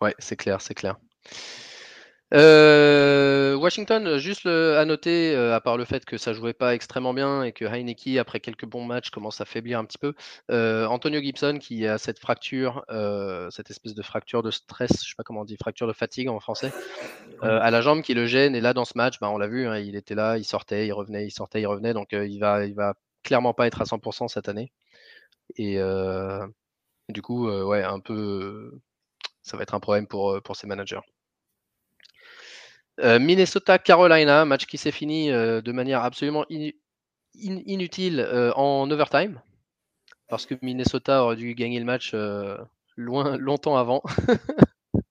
Ouais, c'est clair, c'est clair. Euh, Washington, juste à noter, euh, à part le fait que ça jouait pas extrêmement bien et que Heineke, après quelques bons matchs, commence à faiblir un petit peu. Euh, Antonio Gibson, qui a cette fracture, cette espèce de fracture de stress, je sais pas comment on dit, fracture de fatigue en français, à la jambe qui le gêne. Et là, dans ce match, bah, on l'a vu, hein, il était là, il sortait, il revenait, il sortait, il revenait. Donc, il va, il va clairement pas être à 100% cette année. Et du coup, ouais, un peu, ça va être un problème pour, pour ses managers. Euh, Minnesota-Carolina, match qui s'est fini euh, de manière absolument inutile euh, en overtime, parce que Minnesota aurait dû gagner le match loin, longtemps avant.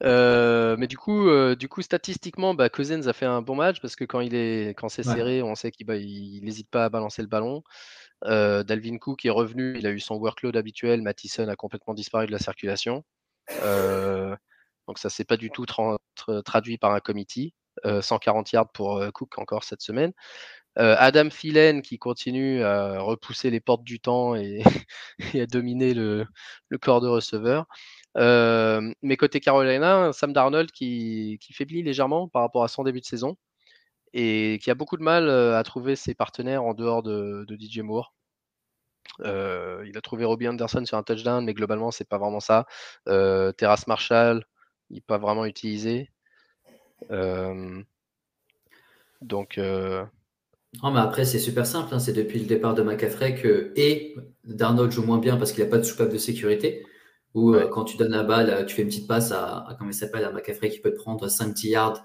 mais du coup, du coup, statistiquement, bah, Cousins a fait un bon match parce que quand il est, quand c'est serré, on sait qu'il n'hésite pas à balancer le ballon. Dalvin Cook est revenu, il a eu son workload habituel. Mattison a complètement disparu de la circulation. Donc ça s'est pas du tout traduit par un committee. 140 yards pour Cook encore cette semaine. Adam Thielen qui continue à repousser les portes du temps et, à dominer le, corps de receveur. mais côté Carolina, Sam Darnold qui, faiblit légèrement par rapport à son début de saison et qui a beaucoup de mal à trouver ses partenaires en dehors de, de DJ Moore. il a trouvé Robbie Anderson sur un touchdown, mais globalement, c'est pas vraiment ça. Terrace Marshall, il n'est pas vraiment utilisé. donc. Non, mais après, c'est super simple. Hein. C'est depuis le départ de McCaffrey que et Darnold joue moins bien parce qu'il n'a pas de soupape de sécurité. Ou quand tu donnes la balle, tu fais une petite passe à, comment il s'appelle, à qui peut te prendre 5 10 yards.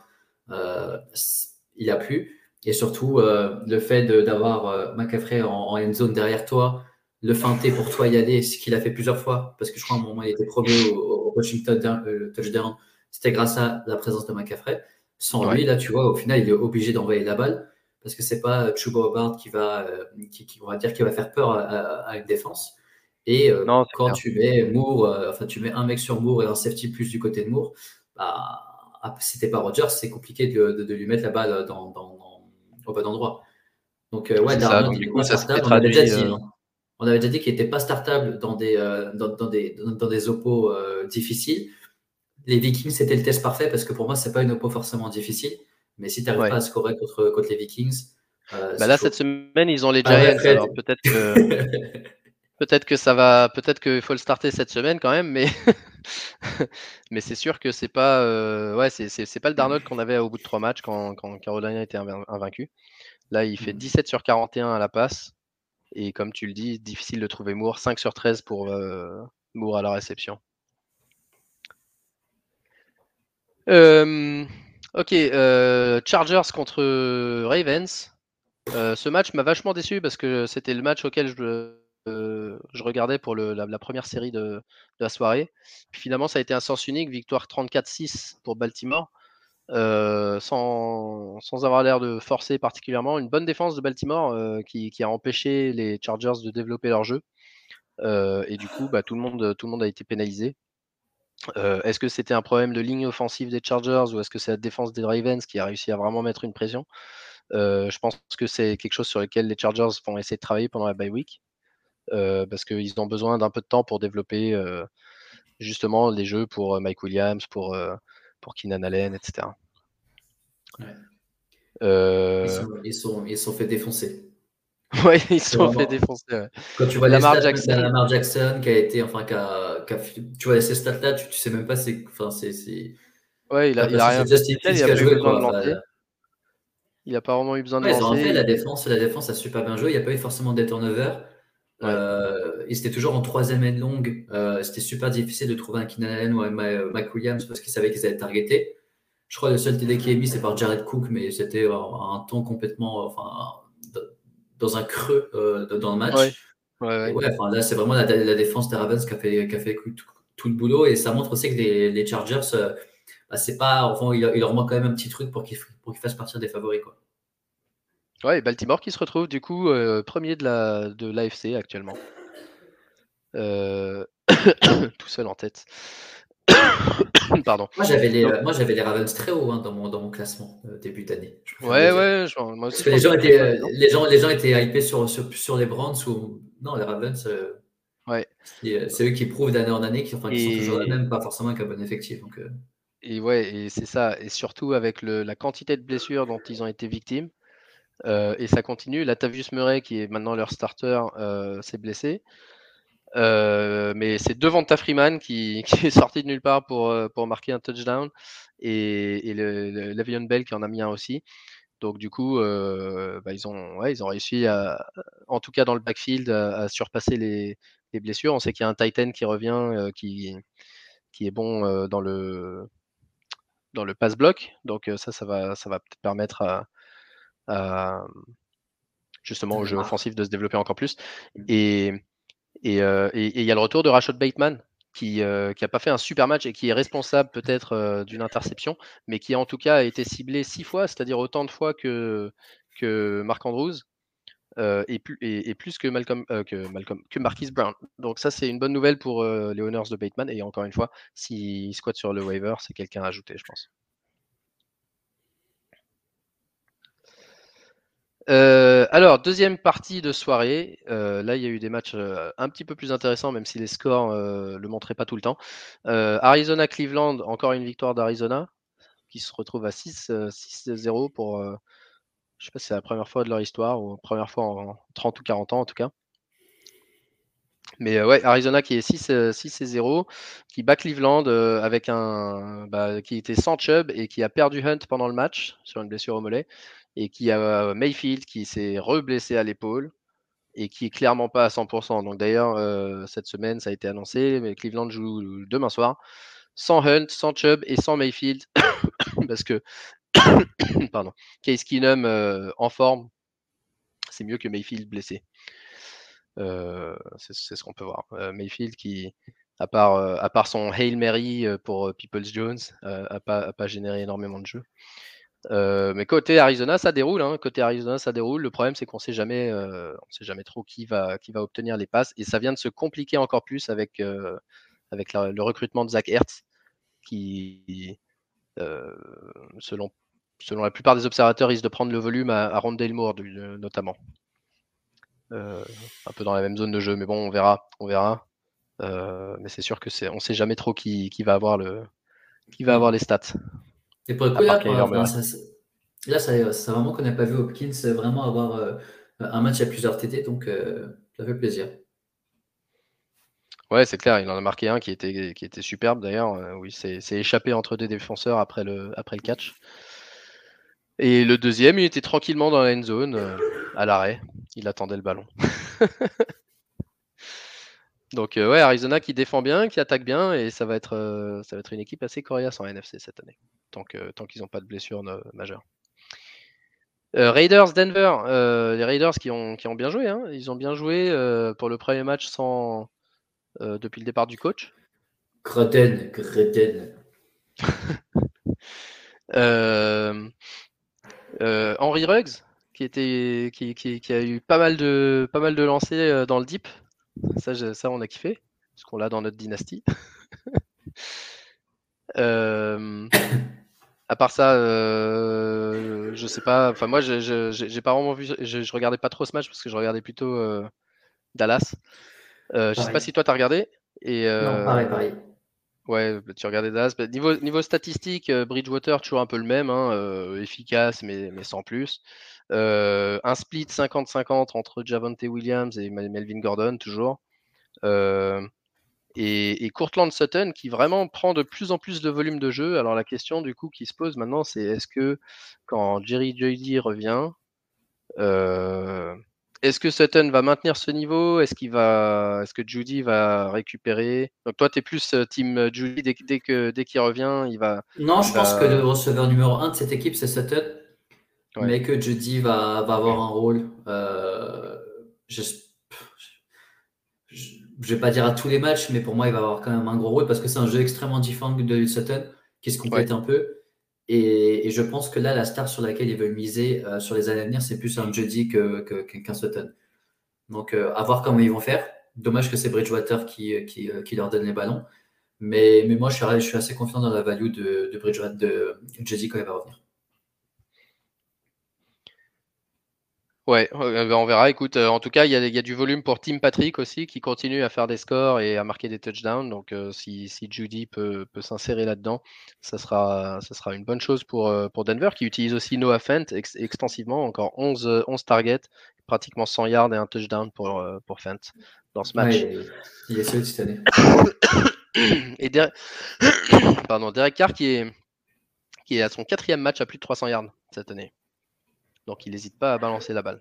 il a plus. Et surtout, le fait d'avoir McCaffrey en, en end zone derrière toi, le feinter pour toi y aller, ce qu'il a fait plusieurs fois, parce que je crois à un moment il était premier au, Washington euh, touchdown, c'était grâce à la présence de McCaffrey. Sans lui, là, tu vois, au final, il est obligé d'envoyer la balle, parce que c'est pas Chuba Hubbard qui va, euh, qui, on va dire, qui va faire peur à, une défense. Et euh, quand tu mets Moore, enfin, tu mets un mec sur Moore et un safety plus du côté de Moore, bah, ah, c'était pas Rogers, c'est compliqué de, de, lui mettre la balle dans, dans, au bon endroit. Donc, ouais, Darnold, ça déjà dit. Hein on avait déjà dit qu'il n'était pas startable dans des, euh, dans, des, dans des oppos euh, difficiles. Les Vikings, c'était le test parfait parce que pour moi, ce n'est pas une oppo forcément difficile. Mais si tu n'arrives pas à scorer contre, contre les Vikings. Euh, bah là, cette semaine, ils ont les ah Giants. alors peut-être que. peut-être que ça va, peut-être qu'il faut le starter cette semaine quand même, mais mais c'est sûr que c'est pas, ouais, c'est, pas le Darnold qu'on avait au bout de trois matchs quand, quand Carolina était invaincu. Là, il fait 17 mm. sur 41 à la passe. Et comme tu le dis, difficile de trouver Moore. 5 sur 13 pour euh, Moore à la réception. ok, euh, Chargers contre Ravens. Euh, ce match m'a vachement déçu parce que c'était le match auquel je, regardais pour la, première série de, la soirée. Finalement, ça a été un sens unique, victoire 34-6 pour Baltimore. Euh, sans, avoir l'air de forcer particulièrement. Une bonne défense de Baltimore euh, qui, a empêché les Chargers de développer leur jeu. Euh, et du coup, bah, tout, le monde, tout le monde a été pénalisé. est-ce que c'était un problème de ligne offensive des Chargers ou est-ce que c'est la défense des Ravens qui a réussi à vraiment mettre une pression? Je pense que c'est quelque chose sur lequel les Chargers vont essayer de travailler pendant la bye week parce qu'ils ont besoin d'un peu de temps pour développer justement les jeux pour Mike Williams, pour, pour Keenan Allen, etc. Ils, sont, ils, sont, fait défoncer. Oui, ils sont fait défoncer. Quand tu vois Lamar Jackson. Lamar Jackson qui a été, enfin, qui a, tu vois ces stats-là, tu, tu, sais même pas, c'est, enfin, c'est, ouais, il a, il a rien. il, a joué, quoi, il a pas vraiment eu besoin de ouais, En fait, la défense, la défense a super bien joué. Il n'y a pas eu forcément des turnovers. Euh, ils étaient toujours en troisième et longue. Euh, c'était super difficile de trouver un Keenan Allen ou un Mac Williams parce qu'ils savaient qu'ils allaient targeter. Je crois que le seul TD qui est mis, c'est par Jared Cook, mais c'était un temps complètement. Enfin, dans un creux euh, dans le match. Ouais. Ouais, enfin, là, c'est vraiment la, défense des Ravens qui a fait, qui a fait tout, le boulot et ça montre aussi que les, les Chargers, euh, bah, c'est pas, enfin, il, leur manque quand même un petit truc pour qu'ils pour qu'ils fassent partir des favoris. Quoi. Ouais, Baltimore qui se retrouve du coup euh, premier de la de l'AFC actuellement. tout seul en tête. Pardon. Moi, j'avais les, moi, j'avais les Ravens très haut hein, dans, mon, dans mon classement euh, début d'année. Ouais, ouais. moi aussi, les, gens étaient, euh, les, gens, les gens étaient hypés sur, sur, sur les Brands ou. Non, les Ravens. Euh, ouais. C'est eux qui prouvent d'année en année qu'ils enfin, sont toujours les mêmes, pas forcément qu'un bon effectif. Donc, Et ouais, et c'est ça. Et surtout avec le, la quantité de blessures dont ils ont été victimes. Et ça continue. Latavius Murray, qui est maintenant leur starter, s'est blessé. Euh, mais c'est Devonta Freeman qui, qui, est sorti de nulle part pour, euh, pour marquer un touchdown et, et le, Lavion Bell qui en a mis un aussi. Donc du coup, euh, bah, ils, ont, ouais, ils ont réussi, à, en tout cas dans le backfield, à, surpasser les, les, blessures. On sait qu'il y a un Titan qui revient, euh, qui, qui est bon euh, dans le dans le pass block. Donc ça, ça va, ça va peut-être permettre à justement au jeu offensif de se développer encore plus. Et euh, et il y a le retour de Rashad Bateman, qui n'a euh, pas fait un super match et qui est responsable peut-être euh, d'une interception, mais qui en tout cas a été ciblé six fois, c'est-à-dire autant de fois que, que Mark Andrews. et, plus, et, plus que Malcolm, que Malcolm, que Marquis Brown. Donc ça c'est une bonne nouvelle pour les owners de Bateman. Et encore une fois, s'il squatte sur le waiver, c'est quelqu'un à ajouter, je pense. Euh, alors, deuxième partie de soirée. Euh, là, il y a eu des matchs euh, un petit peu plus intéressants, même si les scores ne le montraient pas tout le temps. Arizona Cleveland, encore une victoire d'Arizona, qui se retrouve à 6-0 pour. je ne sais pas si c'est la première fois de leur histoire, ou première fois en 30 ou 40 ans en tout cas. Mais ouais, Arizona qui est 6, 6 0, qui bat Cleveland avec un bah, qui était sans Chubb et qui a perdu Hunt pendant le match sur une blessure au mollet et qui a Mayfield qui s'est reblessé à l'épaule et qui est clairement pas à 100%. Donc d'ailleurs, cette semaine, ça a été annoncé, mais Cleveland joue demain soir sans Hunt, sans Chubb et sans Mayfield parce que pardon, Case Keenum en forme, c'est mieux que Mayfield blessé. c'est ce qu'on peut voir. Mayfield qui, à part, à part son Hail Mary pour Peoples Jones, n'a pas, pas généré énormément de jeux. Euh, mais côté Arizona, ça déroule. Hein. Côté Arizona, ça déroule. Le problème, c'est qu'on sait jamais, euh, sait jamais trop qui va, qui va obtenir les passes, et ça vient de se compliquer encore plus avec, euh, avec le recrutement de Zach Hertz, qui, selon, selon la plupart des observateurs, risque de prendre le volume à, à Rondale Moore, notamment. un peu dans la même zone de jeu, mais bon, on verra, on verra. mais c'est sûr que c'est, on sait jamais trop qui, qui va avoir le, qui va avoir les stats. Et pour le coup, là, là, ça, ça, vraiment qu'on n'a pas vu Hopkins vraiment avoir euh, un match à plusieurs TT, donc euh, ça fait plaisir. Ouais, c'est clair, il en a marqué un qui était, qui était superbe d'ailleurs. Euh, oui, c'est échappé entre deux défenseurs après le, après le catch. Et le deuxième, il était tranquillement dans la end zone, à l'arrêt. Il attendait le ballon. Donc ouais, Arizona qui défend bien, qui attaque bien, et ça va être, ça va être une équipe assez coriace en NFC cette année tant qu'ils tant qu'ils n'ont pas de blessures majeures. Euh, Raiders Denver, euh, les Raiders qui ont, qui ont bien joué, hein. ils ont bien joué euh, pour le premier match sans, depuis le départ du coach. Creten, Creten. Henry Ruggs, qui, était, qui, qui, a eu pas mal de, pas mal de lancers dans le deep. Ça, ça on a kiffé, parce qu'on l'a dans notre dynastie. à part ça, euh, je sais pas. Enfin, moi, j'ai pas vraiment vu. Je, regardais pas trop ce match parce que je regardais plutôt Dallas. je sais pas si toi, tu as regardé. Et, non, pareil, pareil. Ouais, bah, tu regardais Dallas. Bah, niveau, niveau statistique, Bridgewater, toujours un peu le même, hein, efficace, mais, mais sans plus. un split 50-50 entre Javante Williams et Melvin Gordon, toujours. et, Courtland Sutton qui vraiment prend de plus en plus de volume de jeu. Alors la question du coup qui se pose maintenant, c'est est-ce que quand Jerry Judy revient, est-ce que Sutton va maintenir ce niveau? Est-ce qu'il va, est-ce que Judy va récupérer? Donc toi, tu es plus euh, team euh, Judy dès, dès que dès qu'il revient, il va. Non, je pense que le receveur numéro 1 de cette équipe, c'est Sutton, mais que Judy va, va, avoir un rôle. Euh, je, ne vais pas dire à tous les matchs, mais pour moi, il va avoir quand même un gros rôle parce que c'est un jeu extrêmement différent de Sutton qui se complète un peu. Et, je pense que là, la star sur laquelle ils veulent miser euh, sur les années à venir, c'est plus un Juddy qu'un que, Sutton. Donc, euh, à voir comment ils vont faire. Dommage que c'est Bridgewater qui, euh, leur donne les ballons. Mais, moi, je suis, assez confiant dans la value de, de Bridgewater, de quand il va revenir. Ouais, bah, on verra. Écoute, euh, en tout cas, il y, a, du volume pour Tim Patrick aussi qui continue à faire des scores et à marquer des touchdowns. Donc, euh, si, Judy peut, s'insérer là-dedans, ça sera, ça sera une bonne chose pour, euh, pour Denver qui utilise aussi Noah Fent extensivement. Encore 11, 11 targets, pratiquement 100 yards et un touchdown pour, pour Fent dans ce match. il est seul cette année. et Pardon, Derek Carr qui est, qui est à son quatrième match à plus de 300 yards cette année. Donc il n'hésite pas à balancer la balle.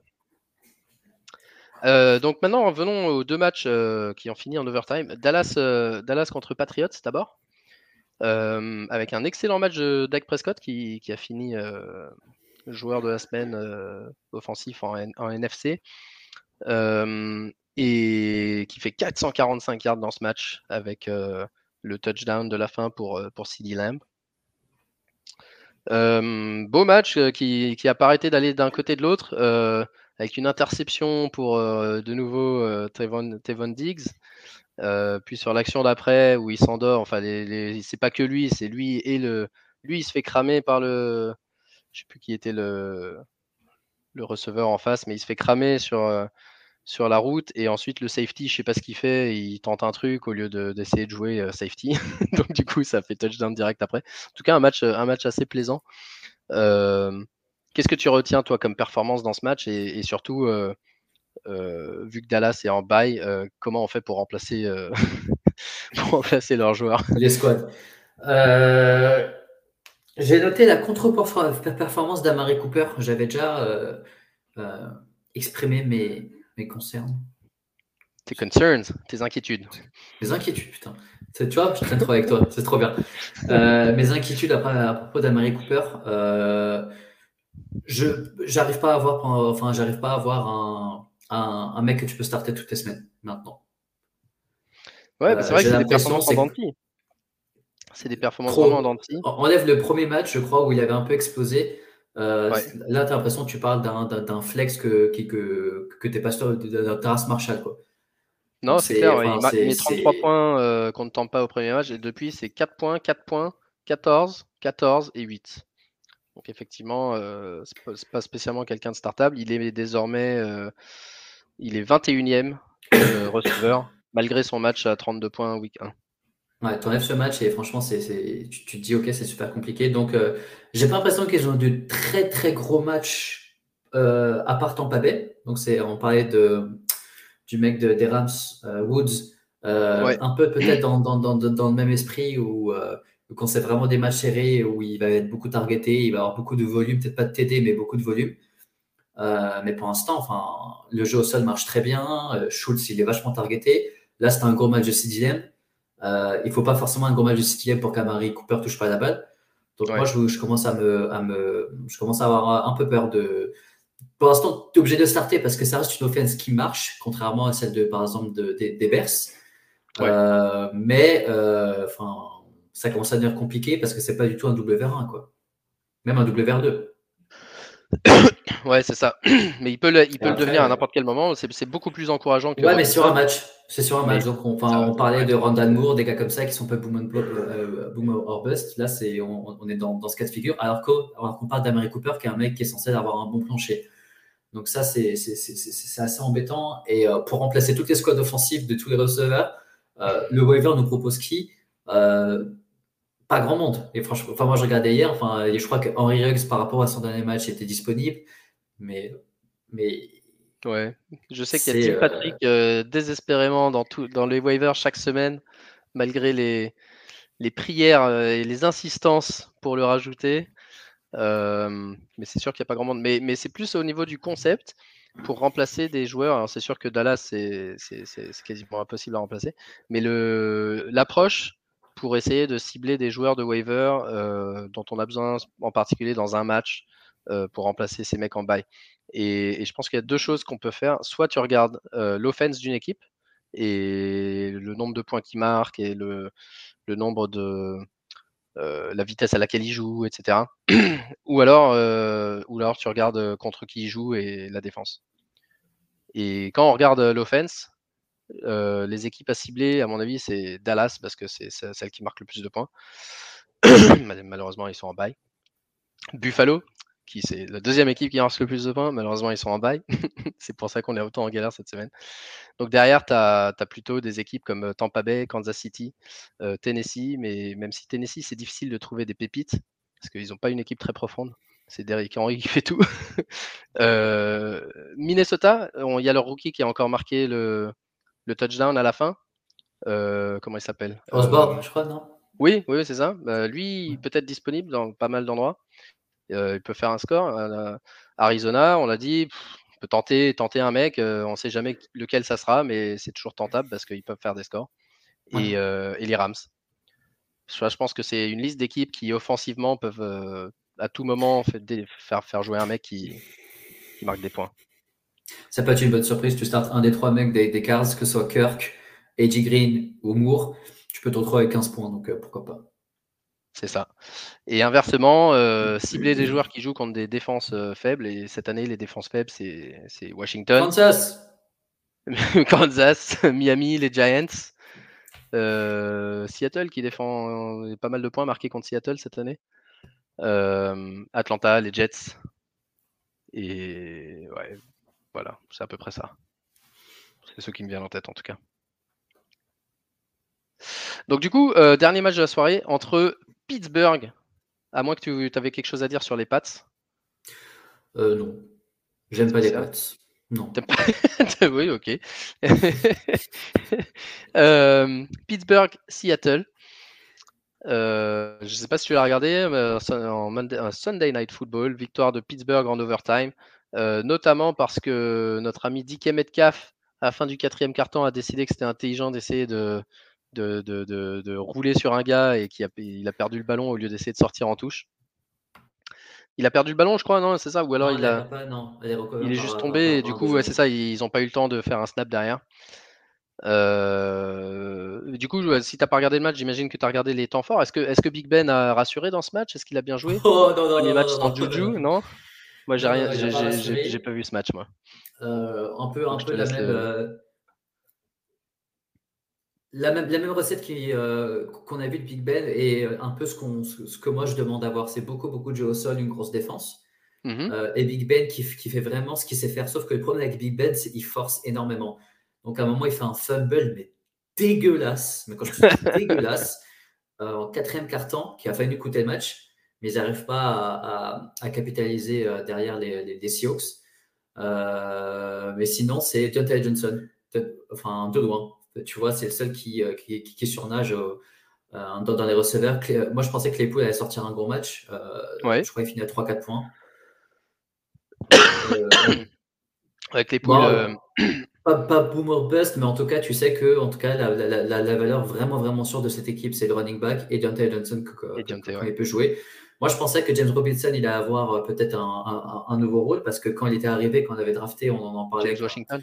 Euh, donc maintenant, venons aux deux matchs euh, qui ont fini en overtime. Dallas, euh, contre Patriots d'abord, avec un excellent match de Dak Prescott qui, a fini joueur de la semaine offensif en, NFC et qui fait 445 yards dans ce match avec le touchdown de la fin pour CD Lamb. Euh, beau match euh, qui, a pas arrêté d'aller d'un côté de l'autre, euh, avec une interception pour de nouveau Tevon, Diggs. puis sur l'action d'après où il s'endort, enfin, c'est pas que lui, c'est lui et le. Lui, il se fait cramer par le. Je sais plus qui était le, le receveur en face, mais il se fait cramer sur, sur la route et ensuite le safety, je sais pas ce qu'il fait, il tente un truc au lieu d'essayer de, jouer euh, safety. Donc du coup, ça fait touchdown direct après. En tout cas, un match, un match assez plaisant. Euh, qu'est-ce que tu retiens toi comme performance dans ce match et, surtout euh, vu que Dallas est en bail, comment on fait pour remplacer, pour remplacer leurs joueurs? Les squads. J'ai noté la contre-performance d'Amari Cooper. J'avais déjà exprimé mes, mes concerns. Tes concerns, tes inquiétudes. Mes inquiétudes, putain. Tu vois, je traîne trop avec toi, c'est trop bien. Euh, mes inquiétudes après, à propos d'Amari Cooper, euh, je j'arrive pas à avoir, enfin, j'arrive pas à avoir un, un, mec que tu peux starter toutes les semaines maintenant. Ouais, c'est vrai que c'est des performances en C'est des performances vraiment en enlève le premier match, je crois, où il avait un peu explosé. Euh, là, tu as l'impression que tu parles d'un flex que, que, que tu pas sûr d'un Terrace Marshall. Quoi. Non, c'est clair. il, met 33 points euh, qu'on ne tente pas au premier match. Et depuis, c'est 4 points, 4 points, 14, 14 et 8. Donc, effectivement, euh, c'est pas spécialement quelqu'un de startable. Il est désormais il est 21e receveur, malgré son match à 32 points week 1. Ouais, t'enlèves ce match et franchement, c'est, tu, te dis, ok, c'est super compliqué. Donc, euh, j'ai pas l'impression qu'ils ont de très très gros matchs euh, à part Tampa Bay. Donc, c'est, on parlait de, du mec de, des Rams, euh, Woods, un peu peut-être dans, dans, dans, dans, le même esprit où quand c'est vraiment des matchs serrés où il va être beaucoup targeté, il va avoir beaucoup de volume, peut-être pas de TD, mais beaucoup de volume. mais pour l'instant, enfin, le jeu au sol marche très bien. Schultz, il est vachement targeté. Là, c'est un gros match de CDM. Euh, il ne faut pas forcément un gros match de CTM pour qu'Amari Cooper touche pas la balle. Donc moi, je, commence à me, à me, je commence à avoir un peu peur de. Pour l'instant, tu es obligé de starter parce que ça reste une offense qui marche, contrairement à celle de, par exemple, de, des Bears. Euh, mais euh, enfin, ça commence à devenir compliqué parce que c'est pas du tout un WR1, quoi. Même un WR2. Ouais, c'est ça. Mais il peut le, il peut le devenir à n'importe quel moment. C'est beaucoup plus encourageant que. Ouais, mais sur un match. C'est sur un match. Donc, on, on parlait de Randall Moore, des gars comme ça qui sont pas boom, euh, boom or bust. Là, c'est, on, est dans, dans, ce cas de figure. Alors qu'on parle d'Amérique Cooper, qui est un mec qui est censé avoir un bon plancher. Donc, ça, c'est, c'est, assez embêtant. Et euh, pour remplacer toutes les squads offensives de tous les receveurs, euh, le waiver nous propose qui? Pas grand monde. Et franchement, enfin, moi, je regardais hier. Enfin, je crois que Henry Ruggs, par rapport à son dernier match, était disponible. Mais, mais Ouais, je sais qu'il y a Tim Patrick euh, désespérément dans, tout, dans les waivers chaque semaine, malgré les, les prières euh, et les insistances pour le rajouter. Euh, mais c'est sûr qu'il n'y a pas grand monde. Mais, mais c'est plus au niveau du concept pour remplacer des joueurs. Alors c'est sûr que Dallas, c'est quasiment impossible à remplacer. Mais l'approche pour essayer de cibler des joueurs de waiver dont on a besoin en particulier dans un match pour remplacer ces mecs en bail. Et, je pense qu'il y a deux choses qu'on peut faire. Soit tu regardes euh, l'offense d'une équipe et le nombre de points qu'il marque et le, nombre de euh, la vitesse à laquelle il joue, etc. ou alors, euh, ou alors tu regardes contre qui il joue et la défense. Et quand on regarde l'offense, les équipes à cibler, à mon avis, c'est Dallas parce que c'est celle qui marque le plus de points. Malheureusement, ils sont en bail. Buffalo, qui c'est la deuxième équipe qui marque le plus de points. Malheureusement, ils sont en bail. c'est pour ça qu'on est autant en galère cette semaine. Donc derrière, tu as, plutôt des équipes comme Tampa Bay, Kansas City, euh, Tennessee. Mais même si Tennessee, c'est difficile de trouver des pépites, parce qu'ils n'ont pas une équipe très profonde. C'est Derrick Henry qui fait tout. Euh, Minnesota, il y a leur rookie qui a encore marqué le, touchdown à la fin. comment il s'appelle? Osborne, je crois, non? Oui, oui, c'est ça. Bah, lui, peut-être disponible dans pas mal d'endroits. Euh, il peut faire un score. Euh, Arizona, on l'a dit, on peut tenter, tenter un mec, euh, on ne sait jamais lequel ça sera, mais c'est toujours tentable parce qu'ils peuvent faire des scores. Et, les Rams. Je, pense que c'est une liste d'équipes qui offensivement peuvent à tout moment faire, faire jouer un mec qui, marque des points. Ça peut être une bonne surprise. Tu startes un des trois mecs des, des Cars, que ce soit Kirk, Eddie Green ou Moore, tu peux te retrouver avec 15 points, donc pourquoi pas. C'est ça. Et inversement, euh, cibler des joueurs qui jouent contre des défenses euh, faibles. Et cette année, les défenses faibles, c'est Washington. Kansas. Kansas, Miami, les Giants. Euh, Seattle qui défend pas mal de points marqués contre Seattle cette année. Atlanta, les Jets. Et ouais, voilà, c'est à peu près ça. C'est ceux qui me viennent en tête en tout cas. Donc du coup, dernier match de la soirée entre Pittsburgh, à moins que tu avais quelque chose à dire sur les Pats. Euh, non. J'aime pas les Pats. Non. oui, ok. Euh, Pittsburgh, Seattle. Euh, je ne sais pas si tu l'as regardé, en Sunday Night Football, victoire de Pittsburgh en overtime, notamment parce que notre ami Dick Metcalf, à la fin du quatrième carton, a décidé que c'était intelligent d'essayer de, de, de, de, rouler sur un gars et qui a, il a perdu le ballon au lieu d'essayer de sortir en touche. Il a perdu le ballon, je crois, non C'est ça Ou alors il a. il est juste tombé et du coup, c'est ça, ils n'ont pas eu le temps de faire un snap derrière. Euh, du coup, si tu n'as pas regardé le match, j'imagine que tu as regardé les temps forts. Est-ce que, est que Big Ben a rassuré dans ce match? Est-ce qu'il a bien joué? Oh, non, non, Les matchs sans Juju, non? Moi, j'ai rien, j'ai pas vu ce match, moi. Euh, un peu, un peu la même. Euh, la même, la même recette euh, qu'on a vu de Big Ben et un peu ce, qu'on, ce que moi je demande d'avoir, c'est beaucoup, beaucoup de jeux au sol, une grosse défense. Mm-hmm. Euh, et Big Ben qui, qui, fait vraiment ce qu'il sait faire. Sauf que le problème avec Big Ben, c'est qu'il force énormément. Donc à un moment, il fait un fumble, mais dégueulasse. Mais quand je dis dégueulasse, en quatrième carton, qui a failli nous coûter le match, mais ils n'arrivent pas à, à, capitaliser derrière les, les, les Seahawks. mais sinon, c'est Deontay Johnson. Enfin, de loin. Tu vois, c'est le seul qui, euh, qui, qui, surnage euh, euh, dans, les receveurs. Moi, je pensais que les poules allaient sortir un gros match. Je crois qu'il finit à 3-4 points. Avec les poules. Pas, pas boomer bust, mais en tout cas, tu sais que en tout cas, la, la, la, valeur vraiment, vraiment sûre de cette équipe, c'est le running back et Deontay Johnson qui peut jouer. Moi, je pensais que James Robinson, il allait avoir peut-être un, un, nouveau rôle parce que quand il était arrivé, quand on avait drafté, on en, parlait. James Washington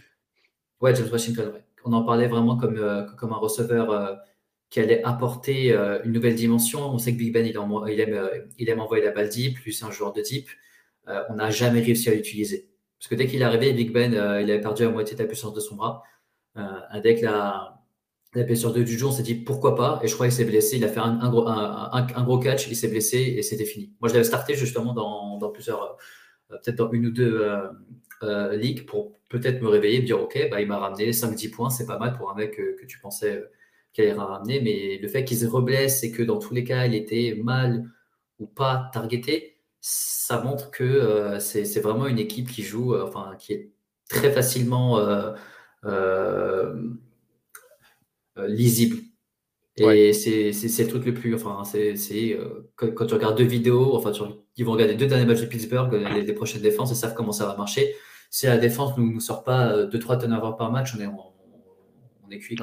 Ouais, James Washington, ouais on en parlait vraiment comme, euh, comme un receveur euh, qui allait apporter euh, une nouvelle dimension. On sait que Big Ben, il, aime, il aime envoyer la balle deep, c'est un joueur de deep. on n'a jamais réussi à l'utiliser. Parce que dès qu'il est arrivé, Big Ben, il avait perdu la moitié de la puissance de son bras. avec la, la blessure de Juju, on s'est dit pourquoi pas. Et je crois qu'il s'est blessé. Il a fait un, gros, un, gros, catch, il s'est blessé et c'était fini. Moi, je l'avais starté justement dans, dans plusieurs, peut-être dans une ou deux ligues pour peut-être me réveiller et me dire ok, bah, il m'a ramené 5-10 points, c'est pas mal pour un mec que, tu pensais qu'il allait ramener. Mais le fait qu'il se reblesse et que dans tous les cas, il était mal ou pas targeté, ça montre que euh, c'est vraiment une équipe qui joue, euh, enfin, qui est très facilement euh, lisible. Et c'est le truc le plus. Enfin, c'est quand, quand, tu regardes deux vidéos, enfin, tu, ils vont regarder deux derniers matchs de Pittsburgh, les, prochaines défenses, et savent comment ça va marcher. Si la défense ne nous, nous, sort pas 2-3 turnovers par match, on est, on, est cuit.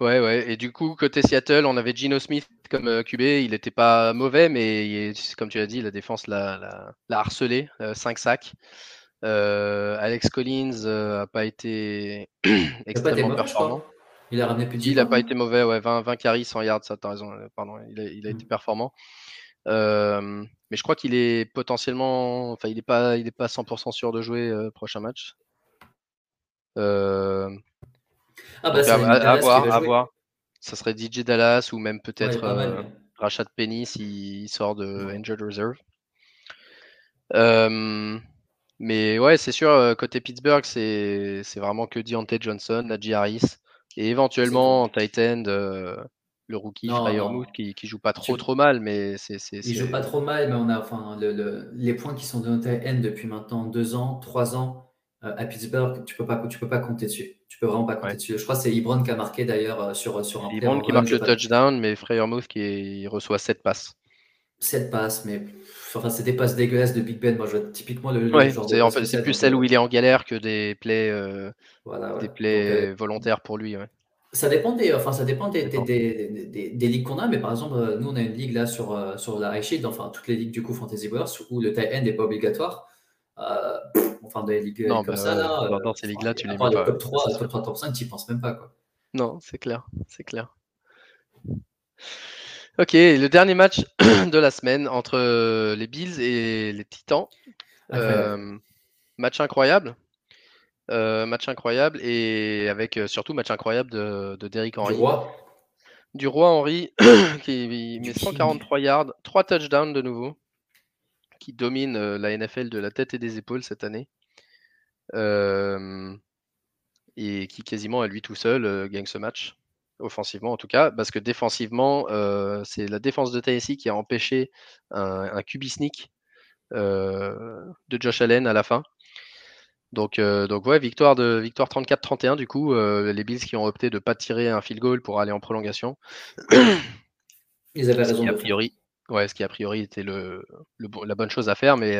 Ouais, ouais. Et du coup, côté Seattle, on avait Gino Smith comme euh, QB. Il n'était pas mauvais, mais comme tu l'as dit, la défense l'a, harcelé. 5 euh, sacs. Euh, Alex Collins n'a pas été extrêmement performant. Il a ramené plus Il n'a pas été mauvais, ouais, 20, 20 carries, 100 yards, ça, t'as raison. Pardon, il a, été mm. performant. mais je crois qu'il est potentiellement, enfin, il n'est pas, il est pas 100% sûr de jouer prochain match. Ah bah, à, voir, à voir. Ça serait DJ Dallas ou même peut-être euh, Rashad Penny s'il sort de Injured Reserve. mais ouais, c'est sûr, euh, côté Pittsburgh, c'est vraiment que Deontay Johnson, Najee Harris et éventuellement en tight end, euh, le rookie Fryermuth qui, qui joue pas trop trop mal, mais c'est. Il joue pas trop mal, mais on a enfin les points qui sont de tight end depuis maintenant deux ans, trois ans euh, à Pittsburgh, tu peux pas, tu peux pas compter dessus. Tu peux vraiment pas compter dessus. Je crois que c'est Ibron qui a marqué d'ailleurs euh, sur, sur un Ibron qui marque le touchdown, mais Freyermuth qui reçoit 7 passes. 7 passes, mais enfin, c'est des passes dégueulasses de Big Ben. Moi, je vois typiquement le, genre c'est, en fait, c'est plus celle où il est en galère que des plays, euh, des plays volontaires pour lui. Ça dépend des, enfin, ça dépend des, des, des, des, ligues qu'on a, mais par exemple, nous, on a une ligue là sur, sur la High Shield, enfin, toutes les ligues du coup Fantasy Wars, où le tight end n'est pas obligatoire. Euh, enfin, des ligues comme bah, ça, là. Dans, ces ligues-là, tu les vois pas. Top 3, top 3, top 5, tu n'y penses même pas, quoi. Non, c'est clair, c'est clair. Ok, le dernier match de la semaine entre euh, les Bills et les Titans. Euh, match incroyable. Euh, match incroyable et avec surtout match incroyable de, de Derrick Henry. Du roi. Du roi Henry qui met 143 yards, 3 touchdowns de nouveau qui domine la NFL de la tête et des épaules cette année. et qui quasiment à lui tout seul gagne ce match, offensivement en tout cas, parce que défensivement, c'est la défense de Tennessee qui a empêché un, un QB sneak de Josh Allen à la fin. Donc, donc ouais, victoire de victoire 34-31 du coup, les Bills qui ont opté de ne pas tirer un field goal pour aller en prolongation. Ils avaient raison. a priori, Ouais, ce qui a priori était le, la bonne chose à faire, mais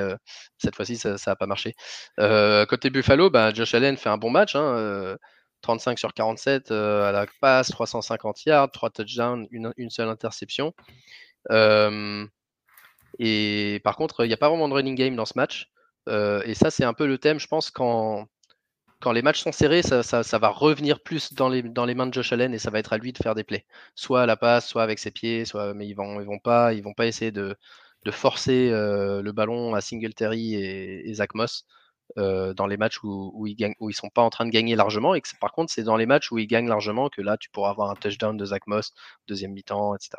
cette fois-ci, ça n'a pas marché. côté Buffalo, bah, Josh Allen fait un bon match. 35 hein, sur 47 à la passe, 350 yards, 3 touchdowns, une, une seule interception. et par contre, il n'y a pas vraiment de running game dans ce match. et ça, c'est un peu le thème, je pense, quand, quand les matchs sont serrés, ça, va revenir plus dans les, mains de Josh Allen et ça va être à lui de faire des plays. Soit à la passe, soit avec ses pieds, soit mais ils vont, vont pas, ils vont pas essayer de, forcer euh, le ballon à Singletary et, et Zach Moss euh, dans les matchs où, ils gagnent, sont pas en train de gagner largement et par contre c'est dans les matchs où ils gagnent largement que là tu pourras avoir un touchdown de Zach Moss, deuxième mi-temps, etc.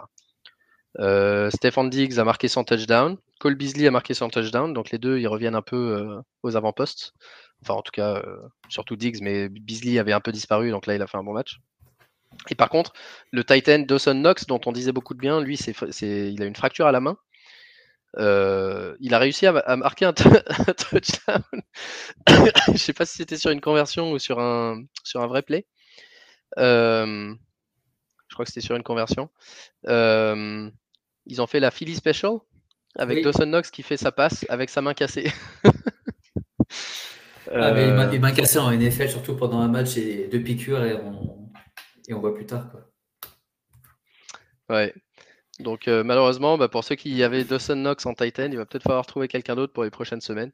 Euh, Stephen Diggs a marqué son touchdown. Cole Beasley a marqué son touchdown. Donc les deux, ils reviennent un peu aux avant-postes. Enfin, en tout cas, euh, surtout Diggs, mais Beasley avait un peu disparu, donc là, il a fait un bon match. Et par contre, le Titan Dawson Knox, dont on disait beaucoup de bien, lui, il a une fracture à la main. Euh, il a réussi à, marquer un, touchdown. Je ne sais pas si c'était sur une conversion ou sur un, vrai play. Euh, je crois que c'était sur une conversion. ils ont fait la Philly Special avec Dawson Knox qui fait sa passe avec sa main cassée. Ah, mais il m'a cassé en NFL, surtout pendant un match et deux piqûres et on, et on voit plus tard. Quoi. Ouais. Donc euh, malheureusement, bah, pour ceux qui avaient Dawson Knox en Titan, il va peut-être falloir trouver quelqu'un d'autre pour les prochaines semaines.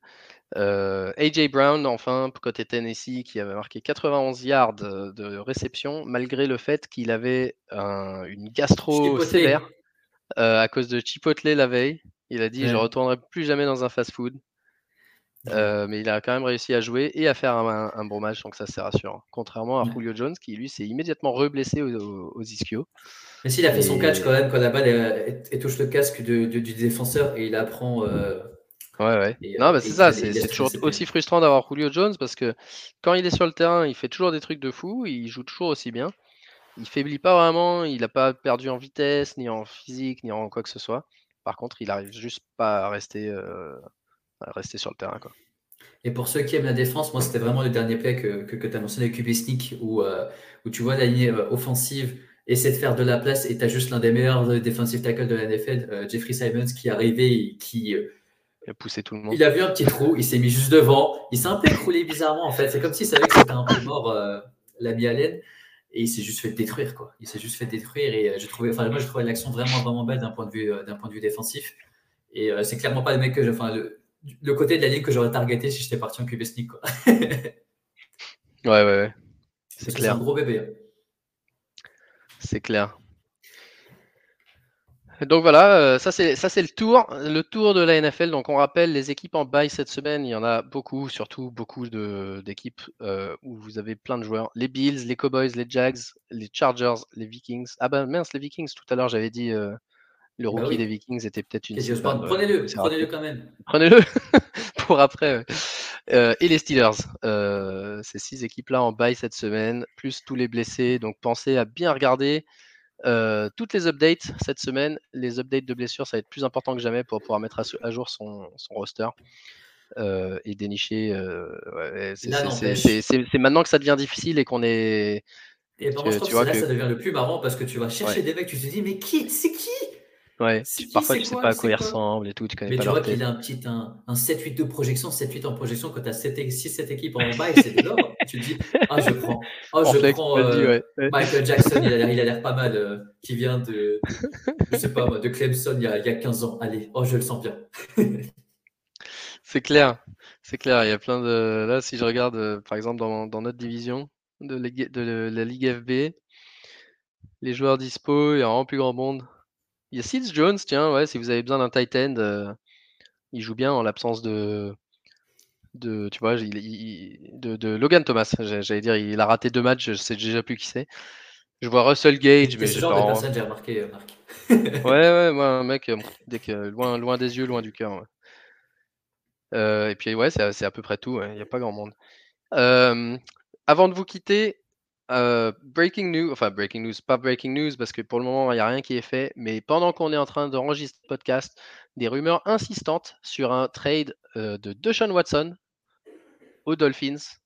Euh, AJ Brown, enfin, côté Tennessee, qui avait marqué 91 yards de réception, malgré le fait qu'il avait une gastro sévère. à cause de Chipotle la veille. Il a dit Je retournerai plus jamais dans un fast-food. mais il a quand même réussi à jouer et à faire un, bon match, donc ça c'est rassurant. Contrairement à Julio Jones qui lui s'est immédiatement reblessé aux, aux, ischios. Mais s'il a fait son catch quand même quand la balle touche le casque du défenseur et il apprend Ouais, ouais. non, bah, c'est ça, c'est toujours aussi frustrant d'avoir Julio Jones parce que quand il est sur le terrain, il fait toujours des trucs de fou, il joue toujours aussi bien. Il faiblit pas vraiment, il n'a pas perdu en vitesse, ni en physique, ni en quoi que ce soit. Par contre, il arrive juste pas à rester, euh, à rester sur le terrain. Quoi. Et pour ceux qui aiment la défense, moi, c'était vraiment le dernier play que, que, tu as mentionné Sneak où, euh, où tu vois la ligne euh, offensive essayer de faire de la place et tu as juste l'un des meilleurs defensive tackles de la NFL, Jeffrey Simons, qui est arrivé et qui il a poussé tout le monde. Il a vu un petit trou, il s'est mis juste devant. Il s'est un peu écroulé bizarrement en fait. C'est comme s'il savait que c'était un peu mort, l'ami Allen. Et il s'est juste fait détruire quoi. Il s'est juste fait détruire et euh, j'ai trouvé, enfin moi j'ai trouvé l'action vraiment vraiment belle d'un point de vue euh, d'un point de vue défensif. Et c'est clairement pas le mec que, enfin le, le, côté de la ligne que j'aurais targeté si j'étais parti en QB sneak quoi. ouais ouais ouais. C'est clair. C'est un gros bébé. Hein. C'est clair. Donc voilà, euh, ça c'est ça c'est le tour, le tour de la NFL. Donc on rappelle les équipes en bail cette semaine, il y en a beaucoup, surtout beaucoup d'équipes euh, où vous avez plein de joueurs. Les Bills, les Cowboys, les Jags, les Chargers, les Vikings. Ah ben mince les Vikings. Tout à l'heure j'avais dit euh, le bah rookie des Vikings était peut-être une. Prenez-le, prenez-le quand même. Prenez-le pour après. et les Steelers. ces six équipes là en bail cette semaine, plus tous les blessés. Donc pensez à bien regarder. Euh, toutes les updates cette semaine, les updates de blessures, ça va être plus important que jamais pour pouvoir mettre à, jour son, roster euh, et dénicher. Euh, c'est maintenant que ça devient difficile et qu'on est. Et tu, je que là, ça devient le plus marrant parce que tu vas chercher des mecs, tu te dis, mais qui C'est qui Ouais, parfois tu sais pas à quoi ils ressemblent et tout, tu connais mais pas tu vois qu'il a un petit un, un 7-8 de projection, 7-8 en projection quand tu as 6-7 équipes en bas et c'est de l'or. tu te dis, ah je prends, oh, je prends euh, Michael Jackson, il a l'air pas mal, euh, qui vient de, je sais pas moi, de Clemson il y, a, il y a 15 ans. Allez, oh je le sens bien. c'est clair, c'est clair. Il y a plein de. Là, si je regarde, euh, par exemple, dans, dans notre division de, de, la Ligue FB, les joueurs dispo, il y a vraiment plus grand monde. Il y a Seeds Jones, tiens, ouais, si vous avez besoin d'un tight end, euh, il joue bien en l'absence de, de, tu vois, de, Logan Thomas. J'allais dire, il a raté deux matchs, je sais déjà plus qui c'est. Je vois Russell Gage, mais ce genre de personne j'ai remarqué, euh, Marc. ouais, ouais, moi, un mec, euh, dès que loin, loin des yeux, loin du cœur. et puis ouais, c'est à peu près tout. Il n'y a pas grand monde. avant de vous quitter, euh, breaking news, enfin breaking news, pas breaking news parce que pour le moment il n'y a rien qui est fait, mais pendant qu'on est en train d'enregistrer le podcast, des rumeurs insistantes sur un trade euh, de Deshaun Watson aux Dolphins.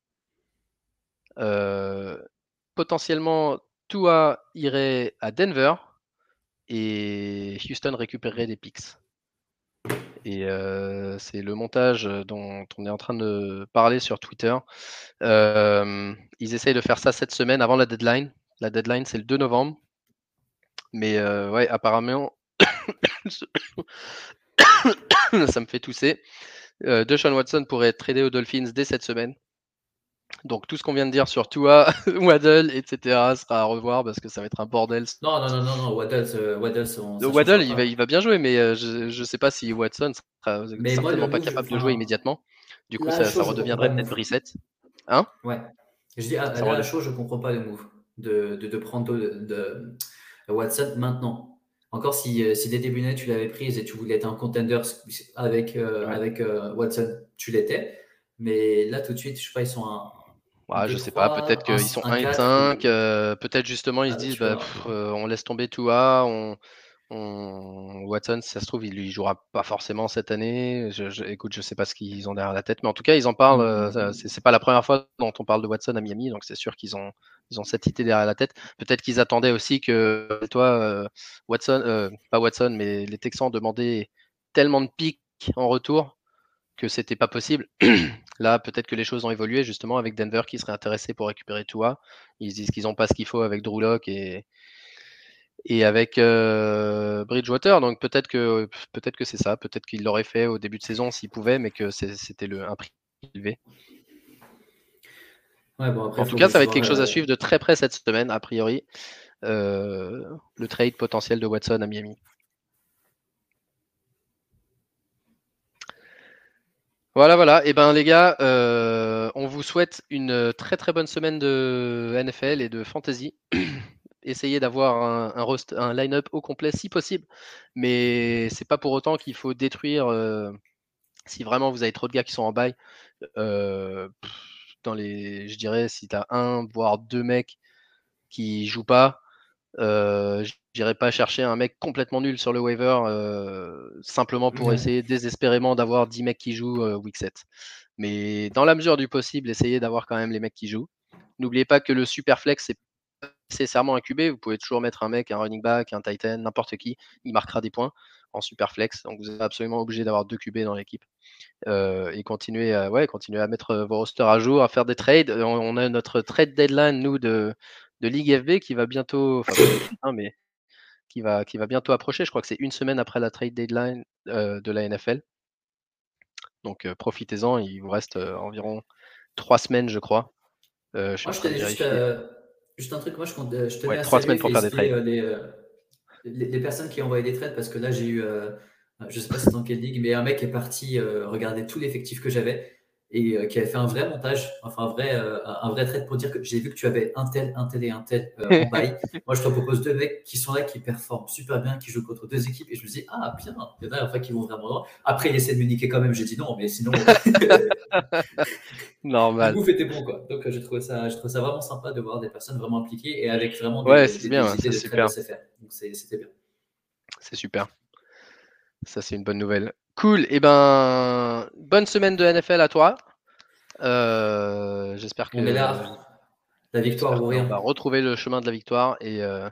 Euh, potentiellement, Tua irait à Denver et Houston récupérerait des picks. Et c'est le montage dont on est en train de parler sur Twitter. ils essayent de faire ça cette semaine avant la deadline. La deadline, c'est le 2 novembre. Mais ouais, apparemment, ça me fait tousser. Deshaun Watson pourrait être tradé aux Dolphins dès cette semaine. Donc tout ce qu'on vient de dire sur Tua, Waddle, etc. sera à revoir parce que ça va être un bordel. Non, non, non, non, non. Waddle, euh, Waddle, Waddle il, va, il va bien jouer, mais euh, je ne sais pas si Watson sera mais certainement pas capable de jouer immédiatement. Du coup, ça, ça redeviendrait peut-être Brissette. Hein? Ouais. Je dis, à, la chose, je ne comprends pas le move de, de, de prendre de, de, Watson maintenant. Encore si, euh, si dès début tu l'avais prise et tu voulais être un contender avec, avec Watson, tu l'étais. Mais là, tout de suite, je sais pas, ils sont un, Ouais, je sais pas, peut-être qu'ils sont 1 et 5, euh, peut-être justement ils se ah, disent bah, euh, on laisse tomber Tua, on, on... Watson, si ça se trouve, il lui jouera pas forcément cette année. Je, je, écoute, je sais pas ce qu'ils ont derrière la tête, mais en tout cas, ils en parlent. Euh, mmh. c'est pas la première fois dont on parle de Watson à Miami, donc c'est sûr qu'ils ont, ils ont cette idée derrière la tête. Peut-être qu'ils attendaient aussi que toi, Watson, pas Watson, mais les Texans demandaient tellement de pics en retour que c'était pas possible. Là, peut-être que les choses ont évolué justement avec Denver qui serait intéressé pour récupérer Tua. Ils disent qu'ils n'ont pas ce qu'il faut avec Drew Locke et, et avec euh, Bridgewater. Donc peut-être que peut-être que c'est ça. Peut-être qu'il l'aurait fait au début de saison s'il pouvait, mais que c'était le un prix élevé. en tout cas, ça va être quelque chose à euh, suivre de très près cette semaine, a priori. Euh, le trade potentiel de Watson à Miami. Voilà, voilà. Et eh ben les gars, euh, on vous souhaite une très très bonne semaine de NFL et de fantasy. Essayez d'avoir un, line-up au complet si possible, mais c'est pas pour autant qu'il faut détruire. Euh, si vraiment vous avez trop de gars qui sont en bail, euh, dans les, je dirais, si tu un voire deux mecs qui jouent pas, euh, J'irai pas chercher un mec complètement nul sur le waiver euh, simplement pour essayer désespérément d'avoir 10 mecs qui jouent euh, week 7. Mais dans la mesure du possible, essayez d'avoir quand même les mecs qui jouent. N'oubliez pas que le super flex, c'est nécessairement un QB. Vous pouvez toujours mettre un mec, un running back, un titan, n'importe qui. Il marquera des points en super flex. Donc vous êtes absolument obligé d'avoir deux QB dans l'équipe. Euh, et continuer à, ouais, continuer à mettre vos rosters à jour, à faire des trades. On, a notre trade deadline, nous, de, de Ligue FB qui va bientôt, enfin, hein, mais qui va, qui va bientôt approcher. Je crois que c'est une semaine après la trade deadline euh, de la NFL. Donc euh, profitez-en, il vous reste euh, environ trois semaines, je crois. je moi, je juste, juste, un truc, moi je, je tenais ouais, trois semaines pour faire des trades. Les, les, personnes qui ont envoyé des trades, parce que là j'ai eu, je sais pas c'est dans quelle ligue, mais un mec est parti regarder tout l'effectif que j'avais et euh, qui avait fait un vrai montage, enfin un vrai, euh, un vrai trait pour dire que j'ai vu que tu avais un tel, un tel et un tel euh, en bail. Moi, je te propose deux mecs qui sont là, qui performent super bien, qui jouent contre deux équipes, et je me dis, ah bien, il y en a enfin qui vont vraiment droit. Après, il essaie de me niquer quand même, j'ai dit non, mais sinon. Normal. Du coup, était bon, quoi. Donc, j'ai trouvé, ça, trouvé ça vraiment sympa de voir des personnes vraiment impliquées et avec vraiment des, ouais, c'est bien, c'est super. Donc, c'était bien. C'est super. Ça, c'est une bonne nouvelle. Cool. Et eh ben, bonne semaine de NFL à toi. Euh, j'espère que. On est là. La victoire On va retrouver le chemin de la victoire et euh,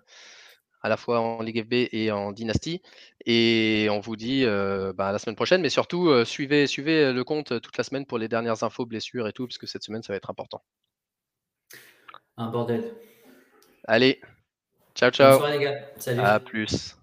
à la fois en Ligue FB et en Dynasty. Et on vous dit euh, bah, la semaine prochaine, mais surtout suivez, suivez le compte toute la semaine pour les dernières infos, blessures et tout, parce que cette semaine ça va être important. Un bordel. Allez, ciao ciao. Bonne les gars. Salut. À plus.